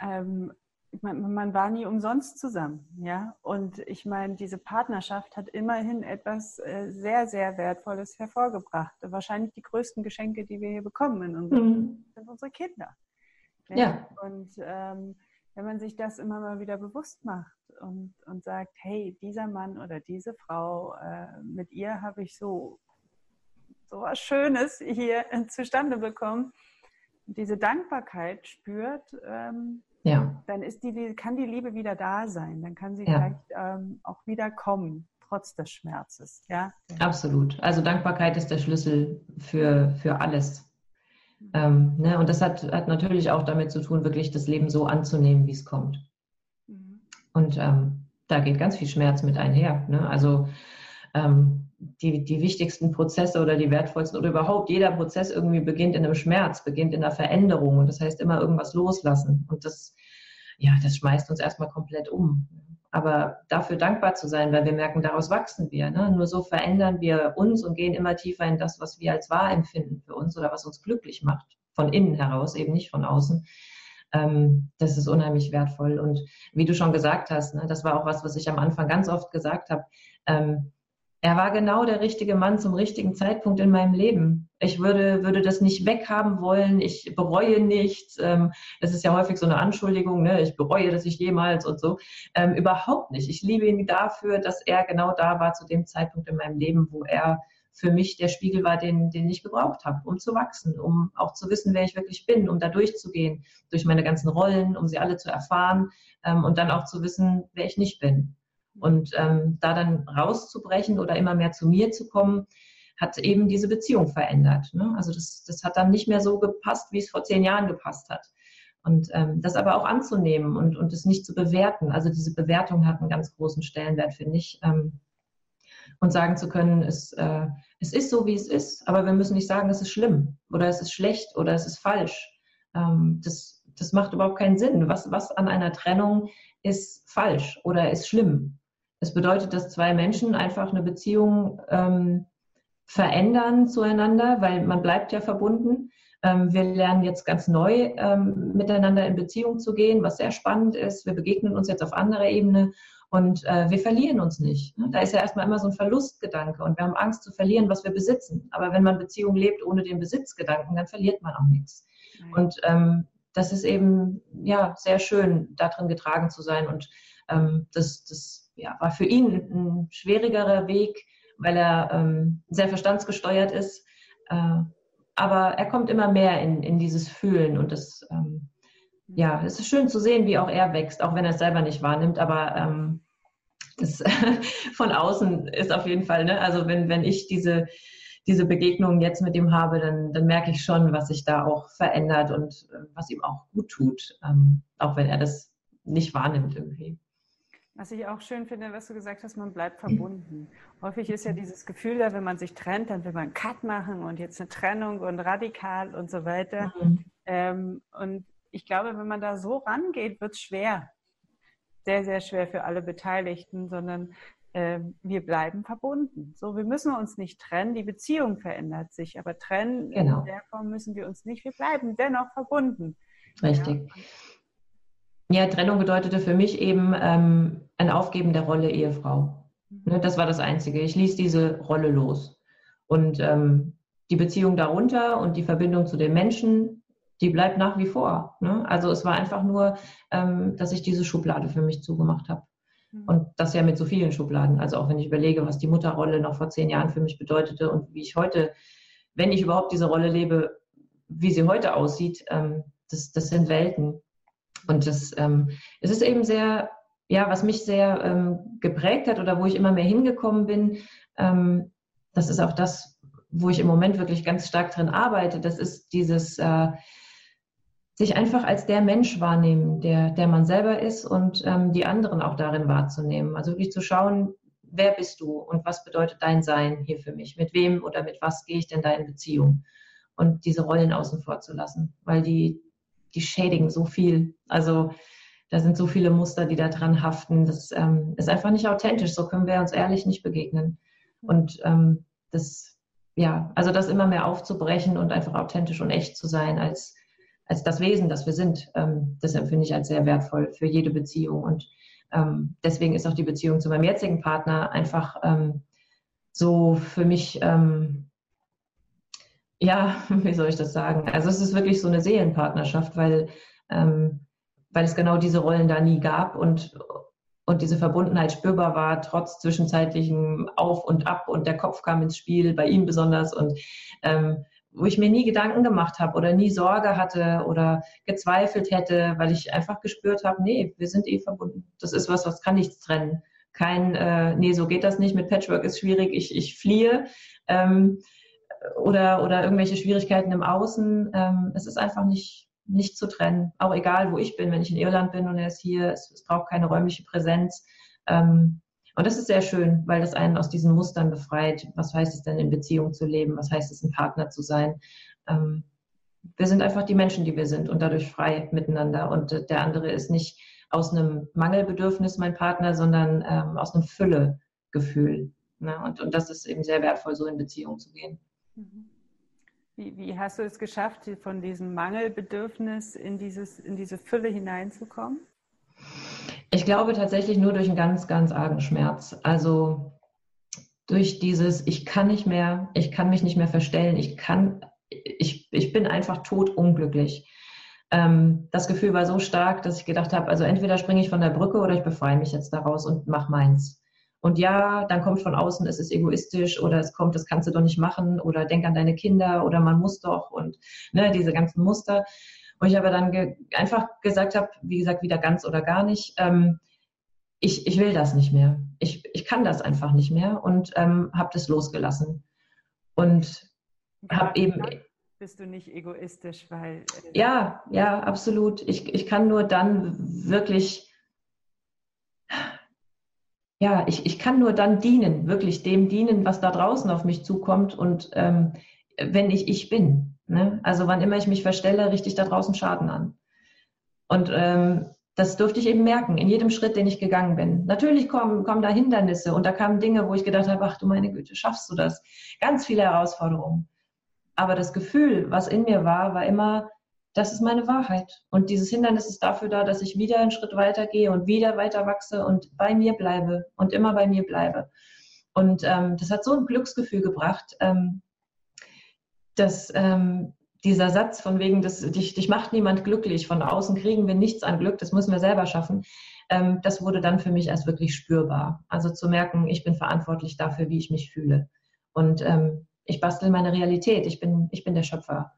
ähm, man, man, war nie umsonst zusammen, ja. Und ich meine, diese Partnerschaft hat immerhin etwas äh, sehr, sehr Wertvolles hervorgebracht. Wahrscheinlich die größten Geschenke, die wir hier bekommen in unserem, mhm. sind unsere Kinder. Ja. Und ähm, wenn man sich das immer mal wieder bewusst macht und, und sagt, hey, dieser Mann oder diese Frau, äh, mit ihr habe ich so, so was Schönes hier zustande bekommen, diese Dankbarkeit spürt, ähm, ja. dann ist die, kann die Liebe wieder da sein. Dann kann sie ja. vielleicht ähm, auch wieder kommen, trotz des Schmerzes. Ja? Absolut. Also Dankbarkeit ist der Schlüssel für, für alles. Ähm, ne? Und das hat, hat natürlich auch damit zu tun, wirklich das Leben so anzunehmen, wie es kommt. Mhm. Und ähm, da geht ganz viel Schmerz mit einher. Ne? Also ähm, die, die wichtigsten Prozesse oder die wertvollsten oder überhaupt jeder Prozess irgendwie beginnt in einem Schmerz, beginnt in einer Veränderung. Und das heißt immer irgendwas loslassen. Und das, ja, das schmeißt uns erstmal komplett um. Aber dafür dankbar zu sein, weil wir merken, daraus wachsen wir. Ne? Nur so verändern wir uns und gehen immer tiefer in das, was wir als wahr empfinden für uns oder was uns glücklich macht. Von innen heraus, eben nicht von außen. Ähm, das ist unheimlich wertvoll. Und wie du schon gesagt hast, ne, das war auch was, was ich am Anfang ganz oft gesagt habe. Ähm, er war genau der richtige Mann zum richtigen Zeitpunkt in meinem Leben. Ich würde, würde das nicht weghaben wollen. Ich bereue nichts. Ähm, es ist ja häufig so eine Anschuldigung, ne? ich bereue das nicht jemals und so. Ähm, überhaupt nicht. Ich liebe ihn dafür, dass er genau da war zu dem Zeitpunkt in meinem Leben, wo er für mich der Spiegel war, den, den ich gebraucht habe, um zu wachsen, um auch zu wissen, wer ich wirklich bin, um da durchzugehen, durch meine ganzen Rollen, um sie alle zu erfahren ähm, und dann auch zu wissen, wer ich nicht bin. Und ähm, da dann rauszubrechen oder immer mehr zu mir zu kommen, hat eben diese Beziehung verändert. Ne? Also das, das hat dann nicht mehr so gepasst, wie es vor zehn Jahren gepasst hat. Und ähm, das aber auch anzunehmen und, und es nicht zu bewerten. Also diese Bewertung hat einen ganz großen Stellenwert, finde ich. Ähm, und sagen zu können, es, äh, es ist so, wie es ist, aber wir müssen nicht sagen, es ist schlimm oder es ist schlecht oder es ist falsch. Ähm, das, das macht überhaupt keinen Sinn. Was, was an einer Trennung ist falsch oder ist schlimm? Es bedeutet, dass zwei Menschen einfach eine Beziehung ähm, verändern zueinander, weil man bleibt ja verbunden. Ähm, wir lernen jetzt ganz neu ähm, miteinander in Beziehung zu gehen, was sehr spannend ist. Wir begegnen uns jetzt auf anderer Ebene und äh, wir verlieren uns nicht. Ne? Da ist ja erstmal immer so ein Verlustgedanke und wir haben Angst zu verlieren, was wir besitzen. Aber wenn man Beziehung lebt ohne den Besitzgedanken, dann verliert man auch nichts. Und ähm, das ist eben ja sehr schön, darin getragen zu sein und ähm, das, das ja, war für ihn ein schwierigerer Weg, weil er ähm, sehr verstandsgesteuert ist. Äh, aber er kommt immer mehr in, in dieses Fühlen und das, ähm, ja, es ist schön zu sehen, wie auch er wächst, auch wenn er es selber nicht wahrnimmt, aber ähm, das von außen ist auf jeden Fall, ne? also wenn, wenn ich diese, diese Begegnung jetzt mit ihm habe, dann, dann merke ich schon, was sich da auch verändert und äh, was ihm auch gut tut, ähm, auch wenn er das nicht wahrnimmt irgendwie. Was ich auch schön finde, was du gesagt hast, man bleibt verbunden. Häufig ist ja dieses Gefühl da, wenn man sich trennt, dann will man einen Cut machen und jetzt eine Trennung und radikal und so weiter. Mhm. Ähm, und ich glaube, wenn man da so rangeht, wird es schwer. Sehr, sehr schwer für alle Beteiligten, sondern äh, wir bleiben verbunden. So, wir müssen uns nicht trennen, die Beziehung verändert sich, aber trennen genau. in der Form müssen wir uns nicht, wir bleiben dennoch verbunden. Richtig. Ja. Ja, Trennung bedeutete für mich eben ähm, ein Aufgeben der Rolle Ehefrau. Mhm. Ne, das war das Einzige. Ich ließ diese Rolle los. Und ähm, die Beziehung darunter und die Verbindung zu den Menschen, die bleibt nach wie vor. Ne? Also es war einfach nur, ähm, dass ich diese Schublade für mich zugemacht habe. Mhm. Und das ja mit so vielen Schubladen. Also auch wenn ich überlege, was die Mutterrolle noch vor zehn Jahren für mich bedeutete und wie ich heute, wenn ich überhaupt diese Rolle lebe, wie sie heute aussieht, ähm, das, das sind Welten. Und das, ähm, es ist eben sehr, ja, was mich sehr ähm, geprägt hat oder wo ich immer mehr hingekommen bin, ähm, das ist auch das, wo ich im Moment wirklich ganz stark drin arbeite. Das ist dieses, äh, sich einfach als der Mensch wahrnehmen, der, der man selber ist und ähm, die anderen auch darin wahrzunehmen. Also wirklich zu schauen, wer bist du und was bedeutet dein Sein hier für mich? Mit wem oder mit was gehe ich denn da in Beziehung? Und diese Rollen außen vor zu lassen, weil die, die schädigen so viel. Also da sind so viele Muster, die da dran haften. Das ähm, ist einfach nicht authentisch. So können wir uns ehrlich nicht begegnen. Und ähm, das, ja, also das immer mehr aufzubrechen und einfach authentisch und echt zu sein als als das Wesen, das wir sind. Ähm, das empfinde ich als sehr wertvoll für jede Beziehung. Und ähm, deswegen ist auch die Beziehung zu meinem jetzigen Partner einfach ähm, so für mich, ähm, ja, wie soll ich das sagen? Also es ist wirklich so eine Seelenpartnerschaft, weil, ähm, weil es genau diese Rollen da nie gab und, und diese Verbundenheit spürbar war, trotz zwischenzeitlichem Auf und Ab und der Kopf kam ins Spiel, bei ihm besonders. Und ähm, wo ich mir nie Gedanken gemacht habe oder nie Sorge hatte oder gezweifelt hätte, weil ich einfach gespürt habe, nee, wir sind eh verbunden. Das ist was, was kann nichts trennen. Kein, äh, nee, so geht das nicht, mit Patchwork ist schwierig, ich, ich fliehe ähm, oder, oder irgendwelche Schwierigkeiten im Außen. Ähm, es ist einfach nicht, nicht zu trennen. Auch egal, wo ich bin, wenn ich in Irland bin und er ist hier, es, es braucht keine räumliche Präsenz. Ähm, und das ist sehr schön, weil das einen aus diesen Mustern befreit. Was heißt es denn, in Beziehung zu leben? Was heißt es, ein Partner zu sein? Ähm, wir sind einfach die Menschen, die wir sind und dadurch frei miteinander. Und äh, der andere ist nicht aus einem Mangelbedürfnis mein Partner, sondern ähm, aus einem Füllegefühl. Ne? Und, und das ist eben sehr wertvoll, so in Beziehung zu gehen. Mhm. Wie, wie, hast du es geschafft, von diesem Mangelbedürfnis in, dieses, in diese Fülle hineinzukommen? Ich glaube tatsächlich nur durch einen ganz, ganz argen Schmerz. Also durch dieses, ich kann nicht mehr, ich kann mich nicht mehr verstellen, ich kann, ich, ich bin einfach totunglücklich. Ähm, das Gefühl war so stark, dass ich gedacht habe, also entweder springe ich von der Brücke oder ich befreie mich jetzt daraus und mach meins. Und ja, dann kommt von außen, es ist egoistisch oder es kommt, das kannst du doch nicht machen oder denk an deine Kinder oder man muss doch und ne, diese ganzen Muster. Wo ich aber dann ge einfach gesagt habe, wie gesagt, wieder ganz oder gar nicht, ähm, ich, ich will das nicht mehr. Ich, ich kann das einfach nicht mehr und ähm, habe das losgelassen. Und ja, habe eben. Bist du nicht egoistisch, weil. Äh, ja, ja, absolut. Ich, ich kann nur dann wirklich. Ja, ich, ich kann nur dann dienen, wirklich dem dienen, was da draußen auf mich zukommt und ähm, wenn ich ich bin. Ne? Also wann immer ich mich verstelle, richte ich da draußen Schaden an. Und ähm, das durfte ich eben merken, in jedem Schritt, den ich gegangen bin. Natürlich kommen, kommen da Hindernisse und da kamen Dinge, wo ich gedacht habe, ach du meine Güte, schaffst du das? Ganz viele Herausforderungen. Aber das Gefühl, was in mir war, war immer, das ist meine Wahrheit. Und dieses Hindernis ist dafür da, dass ich wieder einen Schritt weiter gehe und wieder weiter wachse und bei mir bleibe und immer bei mir bleibe. Und ähm, das hat so ein Glücksgefühl gebracht. Ähm, dass ähm, dieser Satz von wegen, dass dich, dich macht niemand glücklich, von außen kriegen wir nichts an Glück, das müssen wir selber schaffen, ähm, das wurde dann für mich erst wirklich spürbar. Also zu merken, ich bin verantwortlich dafür, wie ich mich fühle. Und ähm, ich bastel meine Realität, ich bin, ich bin der Schöpfer.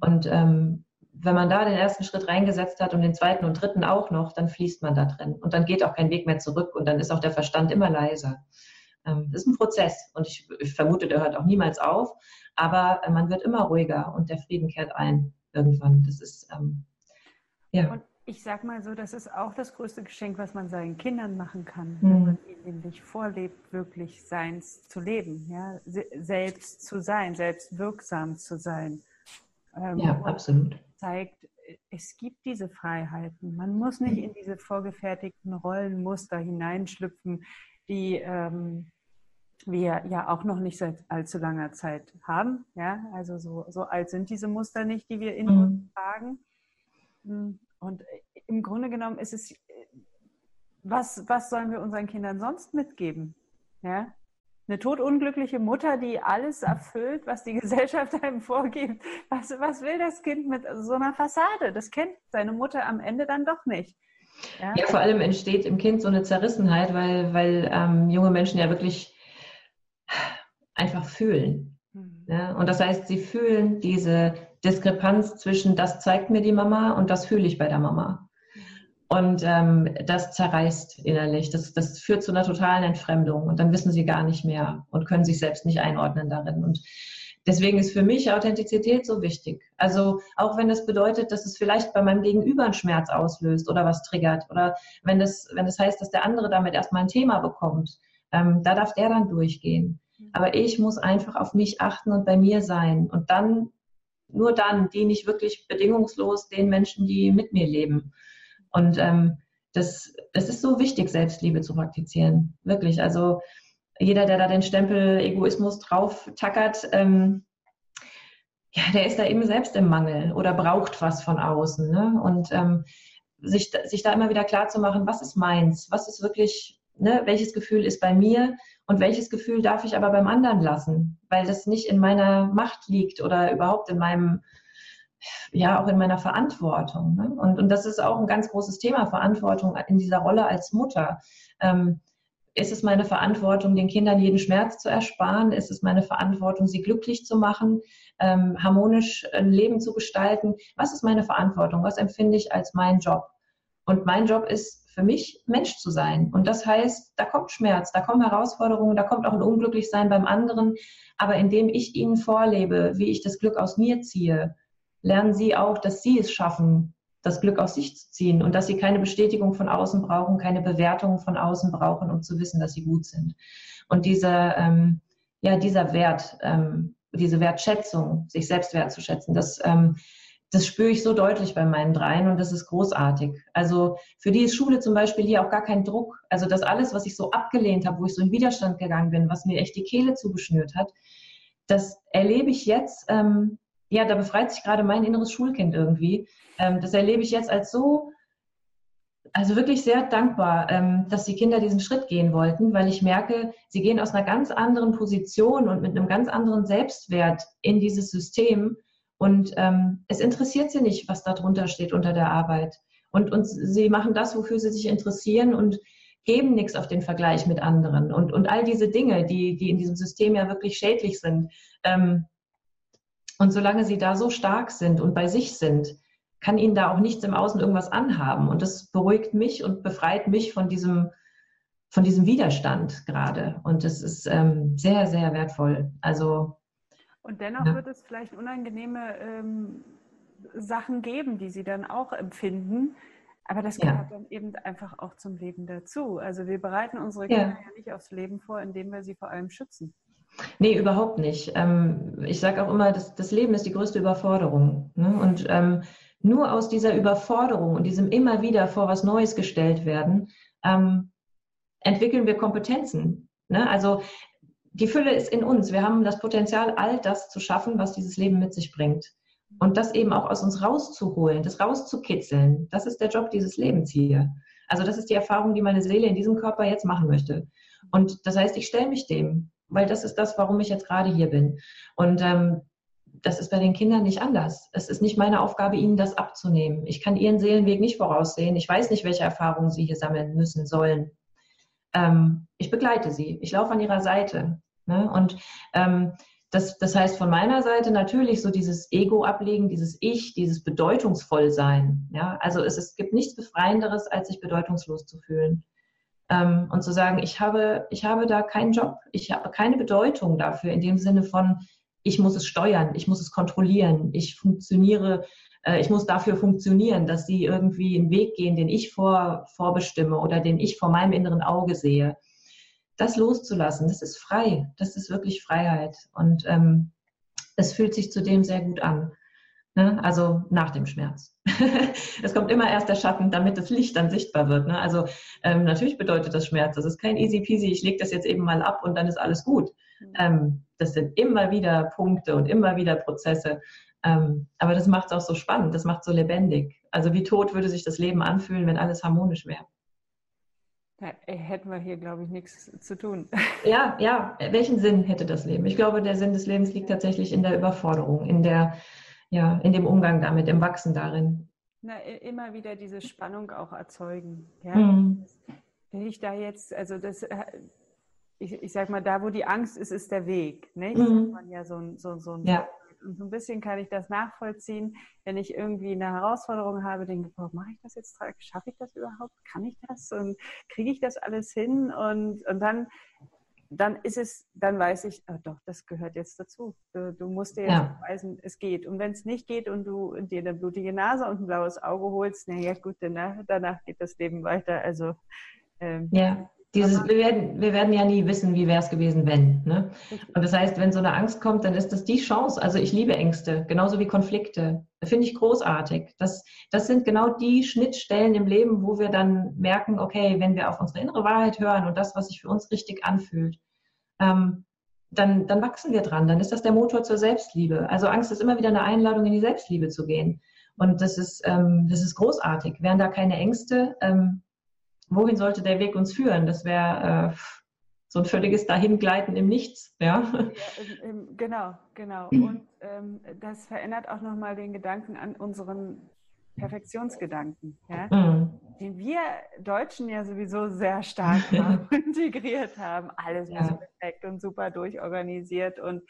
Und ähm, wenn man da den ersten Schritt reingesetzt hat und den zweiten und dritten auch noch, dann fließt man da drin. Und dann geht auch kein Weg mehr zurück und dann ist auch der Verstand immer leiser. Ähm, das ist ein Prozess und ich, ich vermute, der hört auch niemals auf aber äh, man wird immer ruhiger und der Frieden kehrt ein irgendwann. Das ist, ähm, ja. Und ich sag mal so, das ist auch das größte Geschenk, was man seinen Kindern machen kann, mhm. wenn man ihnen nämlich vorlebt, wirklich Seins zu leben, ja, selbst zu sein, selbst wirksam zu sein. Ähm, ja, absolut. Zeigt, es gibt diese Freiheiten. Man muss nicht in diese vorgefertigten Rollenmuster hineinschlüpfen, die ähm, wir ja auch noch nicht seit allzu langer Zeit haben. Ja, also so, so alt sind diese Muster nicht, die wir in mhm. uns tragen. Hm, und im Grunde genommen ist es, was, was sollen wir unseren Kindern sonst mitgeben? Ja, eine todunglückliche Mutter, die alles erfüllt, was die Gesellschaft einem vorgibt. Was, was will das Kind mit so einer Fassade? Das kennt seine Mutter am Ende dann doch nicht. Ja, ja vor allem entsteht im Kind so eine Zerrissenheit, weil, weil ähm, junge Menschen ja wirklich einfach fühlen. Mhm. Ja? Und das heißt, sie fühlen diese Diskrepanz zwischen, das zeigt mir die Mama und das fühle ich bei der Mama. Und ähm, das zerreißt innerlich. Das, das führt zu einer totalen Entfremdung. Und dann wissen sie gar nicht mehr und können sich selbst nicht einordnen darin. Und deswegen ist für mich Authentizität so wichtig. Also auch wenn das bedeutet, dass es vielleicht bei meinem Gegenüber einen Schmerz auslöst oder was triggert. Oder wenn das, wenn das heißt, dass der andere damit erstmal ein Thema bekommt, ähm, da darf der dann durchgehen. Aber ich muss einfach auf mich achten und bei mir sein. Und dann, nur dann diene ich wirklich bedingungslos den Menschen, die mit mir leben. Und ähm, das, das ist so wichtig, Selbstliebe zu praktizieren. Wirklich. Also jeder, der da den Stempel Egoismus drauf tackert, ähm, ja, der ist da eben selbst im Mangel oder braucht was von außen. Ne? Und ähm, sich, sich da immer wieder klar zu machen, was ist meins? Was ist wirklich, ne, welches Gefühl ist bei mir und welches Gefühl darf ich aber beim anderen lassen? Weil das nicht in meiner Macht liegt oder überhaupt in meinem ja auch in meiner Verantwortung. Ne? Und, und das ist auch ein ganz großes Thema, Verantwortung in dieser Rolle als Mutter. Ähm, ist es meine Verantwortung, den Kindern jeden Schmerz zu ersparen? Ist es meine Verantwortung, sie glücklich zu machen, ähm, harmonisch ein Leben zu gestalten? Was ist meine Verantwortung? Was empfinde ich als mein Job? Und mein Job ist für mich, Mensch zu sein. Und das heißt, da kommt Schmerz, da kommen Herausforderungen, da kommt auch ein Unglücklichsein beim anderen. Aber indem ich ihnen vorlebe, wie ich das Glück aus mir ziehe, lernen sie auch, dass sie es schaffen, das Glück aus sich zu ziehen und dass sie keine Bestätigung von außen brauchen, keine Bewertung von außen brauchen, um zu wissen, dass sie gut sind. Und dieser, ähm, ja, dieser Wert, ähm, diese Wertschätzung, sich selbst wertzuschätzen, das, ähm, das spüre ich so deutlich bei meinen Dreien und das ist großartig. Also für die ist Schule zum Beispiel hier auch gar kein Druck. Also das alles, was ich so abgelehnt habe, wo ich so in Widerstand gegangen bin, was mir echt die Kehle zugeschnürt hat, das erlebe ich jetzt ähm, ja, da befreit sich gerade mein inneres Schulkind irgendwie. Ähm, das erlebe ich jetzt als so, also wirklich sehr dankbar, ähm, dass die Kinder diesen Schritt gehen wollten, weil ich merke, sie gehen aus einer ganz anderen Position und mit einem ganz anderen Selbstwert in dieses System. Und ähm, es interessiert sie nicht, was da drunter steht unter der Arbeit. Und, und sie machen das, wofür sie sich interessieren und geben nichts auf den Vergleich mit anderen. Und, und all diese Dinge, die, die in diesem System ja wirklich schädlich sind, ähm, und solange sie da so stark sind und bei sich sind, kann ihnen da auch nichts im Außen irgendwas anhaben. Und das beruhigt mich und befreit mich von diesem, von diesem Widerstand gerade. Und das ist ähm, sehr, sehr wertvoll. Also. Und dennoch ja. wird es vielleicht unangenehme ähm, Sachen geben, die sie dann auch empfinden. Aber das gehört ja. dann eben einfach auch zum Leben dazu. Also wir bereiten unsere Kinder ja. ja nicht aufs Leben vor, indem wir sie vor allem schützen. Nee, überhaupt nicht. Ähm, ich sage auch immer, das, das Leben ist die größte Überforderung. Ne? Und ähm, nur aus dieser Überforderung und diesem immer wieder vor was Neues gestellt werden, ähm, entwickeln wir Kompetenzen. Ne? Also die Fülle ist in uns. Wir haben das Potenzial, all das zu schaffen, was dieses Leben mit sich bringt. Und das eben auch aus uns rauszuholen, das rauszukitzeln. Das ist der Job dieses Lebens hier. Also das ist die Erfahrung, die meine Seele in diesem Körper jetzt machen möchte. Und das heißt, ich stelle mich dem weil das ist das, warum ich jetzt gerade hier bin. Und ähm, das ist bei den Kindern nicht anders. Es ist nicht meine Aufgabe, ihnen das abzunehmen. Ich kann ihren Seelenweg nicht voraussehen. Ich weiß nicht, welche Erfahrungen sie hier sammeln müssen sollen. Ähm, ich begleite sie. Ich laufe an ihrer Seite. Ne? Und ähm, das, das heißt von meiner Seite natürlich so dieses Ego ablegen, dieses Ich, dieses Bedeutungsvollsein. Ja? Also es, es gibt nichts Befreienderes, als sich bedeutungslos zu fühlen. Ähm, und zu sagen, ich habe, ich habe da keinen Job, ich habe keine Bedeutung dafür in dem Sinne von, ich muss es steuern, ich muss es kontrollieren, ich funktioniere, äh, ich muss dafür funktionieren, dass sie irgendwie einen Weg gehen, den ich vor, vorbestimme oder den ich vor meinem inneren Auge sehe. Das loszulassen, das ist frei, das ist wirklich Freiheit. Und ähm, es fühlt sich zudem sehr gut an. Ne? Also nach dem Schmerz. es kommt immer erst der Schatten, damit das Licht dann sichtbar wird. Ne? Also ähm, natürlich bedeutet das Schmerz. Das ist kein easy peasy, ich lege das jetzt eben mal ab und dann ist alles gut. Mhm. Ähm, das sind immer wieder Punkte und immer wieder Prozesse. Ähm, aber das macht es auch so spannend, das macht es so lebendig. Also wie tot würde sich das Leben anfühlen, wenn alles harmonisch wäre. Da hätten wir hier, glaube ich, nichts zu tun. Ja, ja. Welchen Sinn hätte das Leben? Ich glaube, der Sinn des Lebens liegt tatsächlich in der Überforderung, in der, ja, in dem Umgang damit, im Wachsen darin. Na, immer wieder diese Spannung auch erzeugen. Ja? Mhm. Wenn ich da jetzt, also das, äh, ich, ich sag mal, da wo die Angst ist, ist der Weg. Nicht? Mhm. Man ja so, so, so ein ja und so ein bisschen kann ich das nachvollziehen, wenn ich irgendwie eine Herausforderung habe, denke, boah, mache ich das jetzt, schaffe ich das überhaupt, kann ich das und kriege ich das alles hin und, und dann dann ist es, dann weiß ich, oh doch, das gehört jetzt dazu. Du, du musst dir jetzt ja. beweisen, es geht. Und wenn es nicht geht und du dir eine blutige Nase und ein blaues Auge holst, naja gut, danach, danach geht das Leben weiter. Also ähm, ja. Dieses, wir, werden, wir werden ja nie wissen, wie wäre es gewesen, wenn. Ne? Und das heißt, wenn so eine Angst kommt, dann ist das die Chance. Also ich liebe Ängste, genauso wie Konflikte. Finde ich großartig. Das, das sind genau die Schnittstellen im Leben, wo wir dann merken, okay, wenn wir auf unsere innere Wahrheit hören und das, was sich für uns richtig anfühlt, ähm, dann, dann wachsen wir dran. Dann ist das der Motor zur Selbstliebe. Also Angst ist immer wieder eine Einladung, in die Selbstliebe zu gehen. Und das ist, ähm, das ist großartig. Wären da keine Ängste, ähm, wohin sollte der Weg uns führen? Das wäre äh, so ein völliges Dahingleiten im Nichts. Ja? ja genau, genau. Und ähm, das verändert auch nochmal den Gedanken an unseren Perfektionsgedanken, ja? Mhm. den wir Deutschen ja sowieso sehr stark integriert haben. Alles muss ja. perfekt und super durchorganisiert und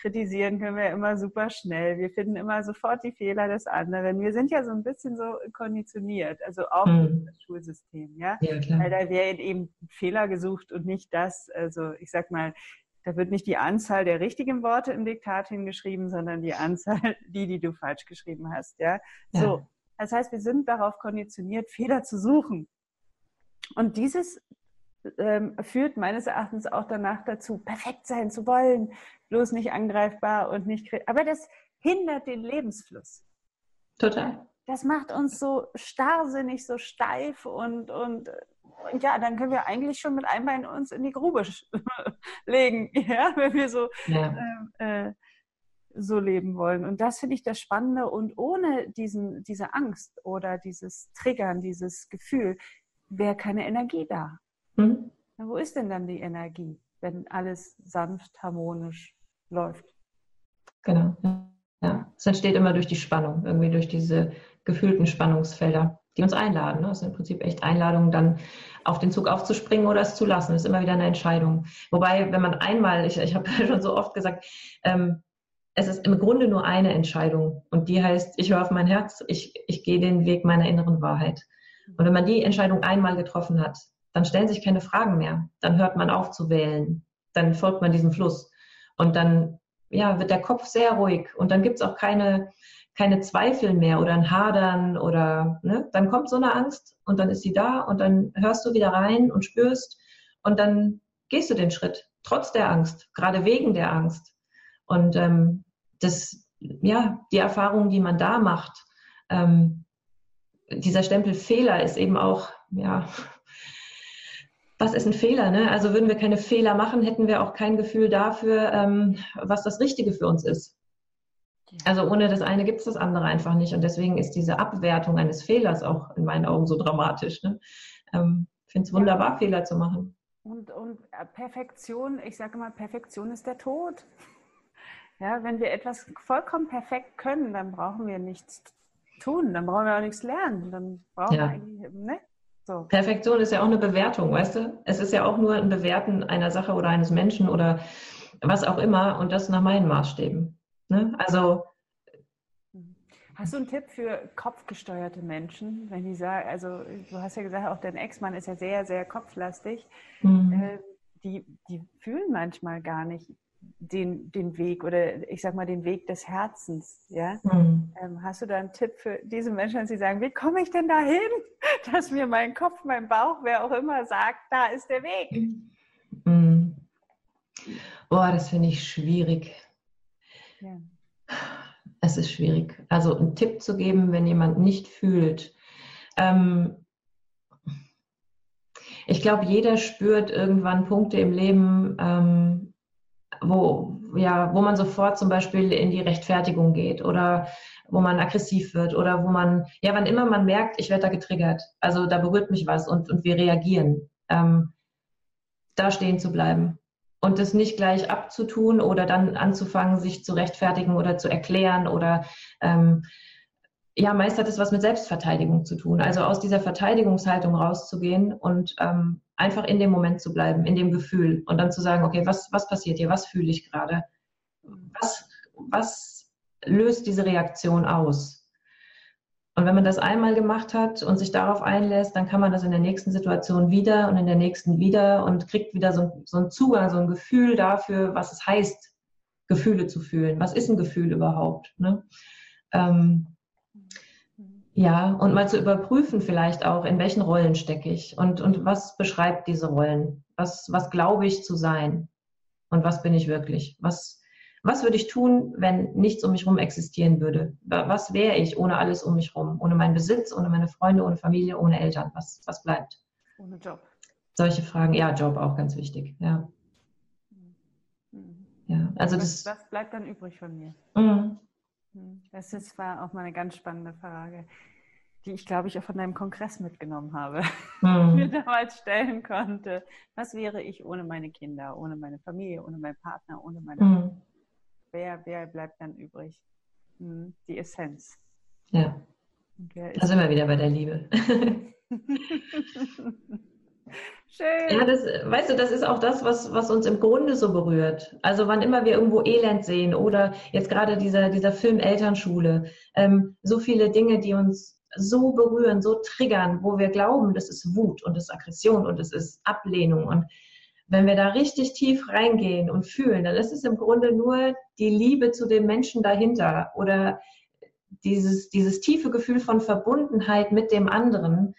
kritisieren können wir immer super schnell. Wir finden immer sofort die Fehler des anderen. Wir sind ja so ein bisschen so konditioniert, also auch hm. das Schulsystem, ja. ja klar. Weil da wäre eben Fehler gesucht und nicht das. Also ich sag mal, da wird nicht die Anzahl der richtigen Worte im Diktat hingeschrieben, sondern die Anzahl, die, die du falsch geschrieben hast, ja. ja. So. Das heißt, wir sind darauf konditioniert, Fehler zu suchen. Und dieses ähm, führt meines Erachtens auch danach dazu, perfekt sein zu wollen, bloß nicht angreifbar und nicht. Aber das hindert den Lebensfluss. Total. Das macht uns so starrsinnig, so steif und, und, und ja, dann können wir eigentlich schon mit einem Bein uns in die Grube legen, ja, wenn wir so, ja. äh, äh, so leben wollen. Und das finde ich das Spannende. Und ohne diesen, diese Angst oder dieses Triggern, dieses Gefühl, wäre keine Energie da. Mhm. Wo ist denn dann die Energie, wenn alles sanft, harmonisch läuft? Genau. Ja, es entsteht immer durch die Spannung, irgendwie durch diese gefühlten Spannungsfelder, die uns einladen. Ne? Das sind im Prinzip echt Einladungen, dann auf den Zug aufzuspringen oder es zu lassen. Das ist immer wieder eine Entscheidung. Wobei, wenn man einmal, ich, ich habe schon so oft gesagt, ähm, es ist im Grunde nur eine Entscheidung und die heißt, ich höre auf mein Herz, ich, ich gehe den Weg meiner inneren Wahrheit. Und wenn man die Entscheidung einmal getroffen hat, dann stellen sich keine Fragen mehr. Dann hört man auf zu wählen. Dann folgt man diesem Fluss. Und dann ja, wird der Kopf sehr ruhig. Und dann gibt es auch keine, keine Zweifel mehr oder ein Hadern oder ne? dann kommt so eine Angst und dann ist sie da und dann hörst du wieder rein und spürst und dann gehst du den Schritt, trotz der Angst, gerade wegen der Angst. Und ähm, das, ja, die Erfahrung, die man da macht, ähm, dieser Stempel Fehler ist eben auch, ja, was ist ein Fehler? Ne? Also würden wir keine Fehler machen, hätten wir auch kein Gefühl dafür, ähm, was das Richtige für uns ist. Also ohne das eine gibt es das andere einfach nicht. Und deswegen ist diese Abwertung eines Fehlers auch in meinen Augen so dramatisch. Ne? Ähm, ich finde es wunderbar, ja. Fehler zu machen. Und, und äh, Perfektion, ich sage mal, Perfektion ist der Tod. Ja, wenn wir etwas vollkommen perfekt können, dann brauchen wir nichts tun, dann brauchen wir auch nichts lernen. Dann brauchen ja. wir eigentlich, ne? So. Perfektion ist ja auch eine Bewertung, weißt du? Es ist ja auch nur ein Bewerten einer Sache oder eines Menschen oder was auch immer und das nach meinen Maßstäben. Ne? Also Hast du einen Tipp für kopfgesteuerte Menschen, wenn die sagen, also du hast ja gesagt, auch dein Ex-Mann ist ja sehr, sehr kopflastig. Mhm. Äh, die, die fühlen manchmal gar nicht den, den Weg oder ich sag mal den Weg des Herzens. Ja? Mhm. Ähm, hast du da einen Tipp für diese Menschen, die sagen, wie komme ich denn dahin, dass mir mein Kopf, mein Bauch, wer auch immer sagt, da ist der Weg? Mhm. Boah, das finde ich schwierig. Ja. Es ist schwierig. Also einen Tipp zu geben, wenn jemand nicht fühlt. Ähm, ich glaube, jeder spürt irgendwann Punkte im Leben, ähm, wo, ja, wo man sofort zum Beispiel in die Rechtfertigung geht oder wo man aggressiv wird oder wo man, ja, wann immer man merkt, ich werde da getriggert, also da berührt mich was und, und wir reagieren. ähm, da stehen zu bleiben und das nicht gleich abzutun oder dann anzufangen, sich zu rechtfertigen oder zu erklären oder ähm, ja, meist hat es was mit Selbstverteidigung zu tun. Also aus dieser Verteidigungshaltung rauszugehen und ähm, einfach in dem Moment zu bleiben, in dem Gefühl und dann zu sagen, okay, was, was passiert hier? Was fühle ich gerade? Was, was löst diese Reaktion aus? Und wenn man das einmal gemacht hat und sich darauf einlässt, dann kann man das in der nächsten Situation wieder und in der nächsten wieder und kriegt wieder so, so einen Zugang, so ein Gefühl dafür, was es heißt, Gefühle zu fühlen. Was ist ein Gefühl überhaupt? Ne? Ähm, ja, und mal zu überprüfen vielleicht auch, in welchen Rollen stecke ich und, und was beschreibt diese Rollen? Was, was glaube ich zu sein? Und was bin ich wirklich? Was, was würde ich tun, wenn nichts um mich herum existieren würde? Was wäre ich ohne alles um mich herum? Ohne meinen Besitz, ohne meine Freunde, ohne Familie, ohne Eltern? Was, was bleibt? Ohne Job. Solche Fragen, ja, Job auch ganz wichtig, ja. Mhm. Ja, also was, das. was bleibt dann übrig von mir? Mhm. Hm, das ist, war auch mal eine ganz spannende Frage, die ich, glaube ich, auch von deinem Kongress mitgenommen habe, mhm. mir damals stellen konnte. Was wäre ich ohne meine Kinder, ohne meine Familie, ohne meinen Partner, ohne meine. Mhm. Wer, wer bleibt dann übrig? Hm, die Essenz. Ja. Da sind wir wieder bei der Liebe. Schön. Ja, das, weißt du, das ist auch das, was, was uns im Grunde so berührt. Also wann immer wir irgendwo Elend sehen oder jetzt gerade dieser, dieser Film Elternschule, ähm, so viele Dinge, die uns so berühren, so triggern, wo wir glauben, das ist Wut und das ist Aggression und das ist Ablehnung. Und wenn wir da richtig tief reingehen und fühlen, dann ist es im Grunde nur die Liebe zu dem Menschen dahinter oder dieses, dieses tiefe Gefühl von Verbundenheit mit dem anderen,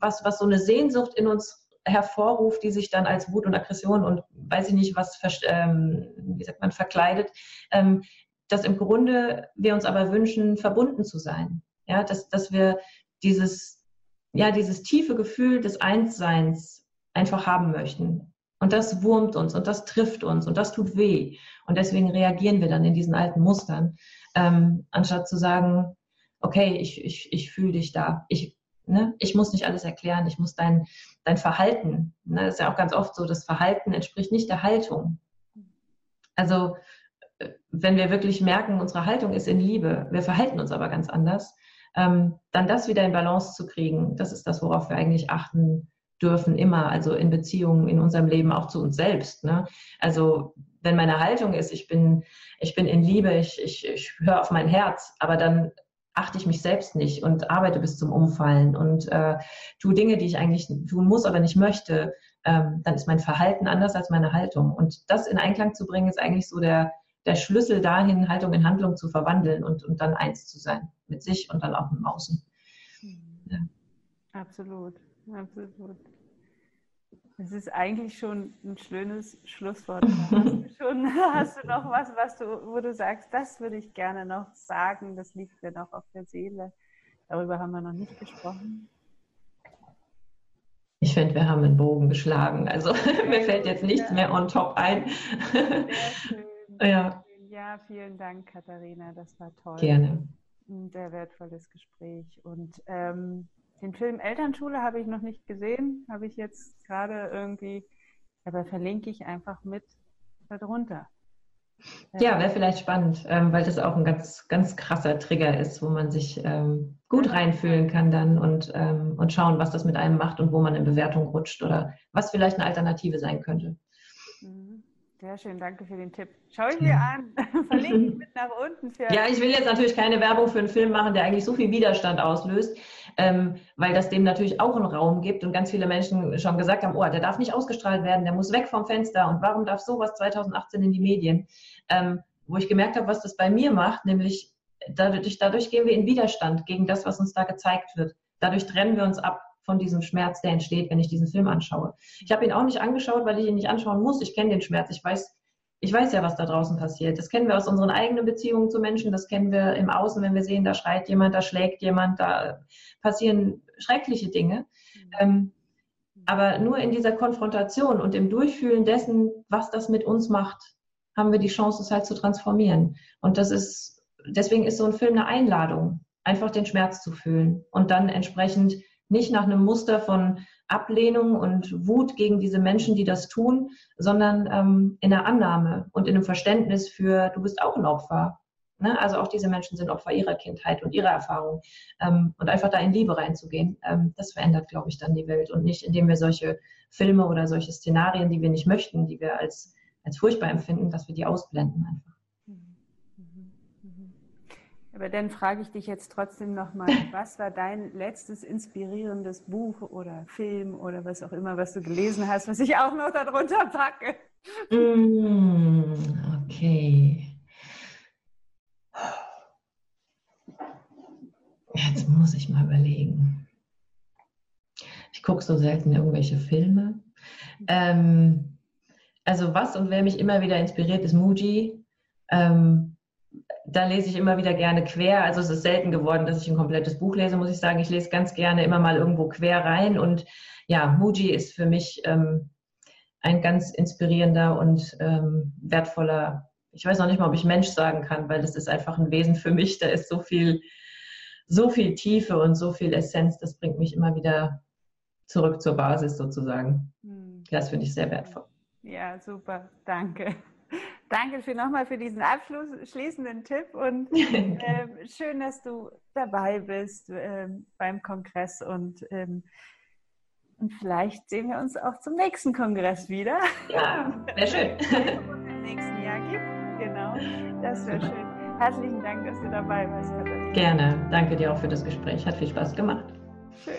was, was so eine Sehnsucht in uns hervorruft, die sich dann als Wut und Aggression und weiß ich nicht was, ähm, wie sagt man, verkleidet, ähm, dass im Grunde wir uns aber wünschen, verbunden zu sein. Ja, dass, dass wir dieses, ja, dieses tiefe Gefühl des Einsseins einfach haben möchten. Und das wurmt uns und das trifft uns und das tut weh. Und deswegen reagieren wir dann in diesen alten Mustern, ähm, anstatt zu sagen, okay, ich, ich, ich fühle dich da, ich Ne? Ich muss nicht alles erklären, ich muss dein, dein Verhalten, ne? das ist ja auch ganz oft so, das Verhalten entspricht nicht der Haltung. Also äh, wenn wir wirklich merken, unsere Haltung ist in Liebe, wir verhalten uns aber ganz anders, ähm, dann das wieder in Balance zu kriegen, das ist das, worauf wir eigentlich achten dürfen, immer, also in Beziehungen, in unserem Leben, auch zu uns selbst. Ne? Also wenn meine Haltung ist, ich bin, ich bin in Liebe, ich, ich, ich höre auf mein Herz, aber dann achte ich mich selbst nicht und arbeite bis zum Umfallen und äh, tue Dinge, die ich eigentlich tun muss, aber nicht möchte, ähm, dann ist mein Verhalten anders als meine Haltung. Und das in Einklang zu bringen, ist eigentlich so der, der Schlüssel dahin, Haltung in Handlung zu verwandeln und, und dann eins zu sein mit sich und dann auch mit dem Außen. Mhm. Ja. Absolut, absolut. Das ist eigentlich schon ein schönes Schlusswort. Hast du, schon, hast du noch was, was du, wo du sagst, das würde ich gerne noch sagen, das liegt mir noch auf der Seele. Darüber haben wir noch nicht gesprochen. Ich finde, wir haben einen Bogen geschlagen. Also mir fällt jetzt nichts mehr on top ein. Ja. ja, vielen Dank, Katharina. Das war toll. Gerne. Ein sehr wertvolles Gespräch. Und ähm, den Film Elternschule habe ich noch nicht gesehen, habe ich jetzt gerade irgendwie, aber verlinke ich einfach mit darunter. Ja, wäre vielleicht spannend, ähm, weil das auch ein ganz, ganz krasser Trigger ist, wo man sich ähm, gut reinfühlen kann dann und, ähm, und schauen, was das mit einem macht und wo man in Bewertung rutscht oder was vielleicht eine Alternative sein könnte. Sehr schön, danke für den Tipp. Schau ich mir an. Verlinke ich mit nach unten. Für ja, ich will jetzt natürlich keine Werbung für einen Film machen, der eigentlich so viel Widerstand auslöst, ähm, weil das dem natürlich auch einen Raum gibt und ganz viele Menschen schon gesagt haben, oh, der darf nicht ausgestrahlt werden, der muss weg vom Fenster und warum darf sowas 2018 in die Medien? Ähm, wo ich gemerkt habe, was das bei mir macht, nämlich dadurch, dadurch gehen wir in Widerstand gegen das, was uns da gezeigt wird. Dadurch trennen wir uns ab von diesem Schmerz, der entsteht, wenn ich diesen Film anschaue. Ich habe ihn auch nicht angeschaut, weil ich ihn nicht anschauen muss. Ich kenne den Schmerz. Ich weiß, ich weiß ja, was da draußen passiert. Das kennen wir aus unseren eigenen Beziehungen zu Menschen. Das kennen wir im Außen, wenn wir sehen, da schreit jemand, da schlägt jemand, da passieren schreckliche Dinge. Mhm. Ähm, aber nur in dieser Konfrontation und im Durchfühlen dessen, was das mit uns macht, haben wir die Chance, es halt zu transformieren. Und das ist, deswegen ist so ein Film eine Einladung, einfach den Schmerz zu fühlen und dann entsprechend nicht nach einem Muster von Ablehnung und Wut gegen diese Menschen, die das tun, sondern ähm, in der Annahme und in einem Verständnis für, du bist auch ein Opfer. Ne? Also auch diese Menschen sind Opfer ihrer Kindheit und ihrer Erfahrung. Ähm, und einfach da in Liebe reinzugehen, ähm, das verändert, glaube ich, dann die Welt. Und nicht, indem wir solche Filme oder solche Szenarien, die wir nicht möchten, die wir als, als furchtbar empfinden, dass wir die ausblenden einfach. Aber dann frage ich dich jetzt trotzdem nochmal, was war dein letztes inspirierendes Buch oder Film oder was auch immer, was du gelesen hast, was ich auch noch darunter packe? Mm, okay. Jetzt muss ich mal überlegen. Ich gucke so selten irgendwelche Filme. Ähm, also was und wer mich immer wieder inspiriert, ist Muji. Ähm, da lese ich immer wieder gerne quer. Also es ist selten geworden, dass ich ein komplettes Buch lese, muss ich sagen. Ich lese ganz gerne immer mal irgendwo quer rein. Und ja, Muji ist für mich ähm, ein ganz inspirierender und ähm, wertvoller, ich weiß noch nicht mal, ob ich Mensch sagen kann, weil das ist einfach ein Wesen für mich. Da ist so viel, so viel Tiefe und so viel Essenz. Das bringt mich immer wieder zurück zur Basis sozusagen. Hm. Das finde ich sehr wertvoll. Ja, super. Danke. Danke für nochmal für diesen abschließenden Tipp und äh, schön, dass du dabei bist äh, beim Kongress und, ähm, und vielleicht sehen wir uns auch zum nächsten Kongress wieder. Ja, wäre schön. Im nächsten Jahr gibt. Genau, das wäre schön. Herzlichen Dank, dass du dabei warst. Gerne. Danke dir auch für das Gespräch. Hat viel Spaß gemacht. Schön.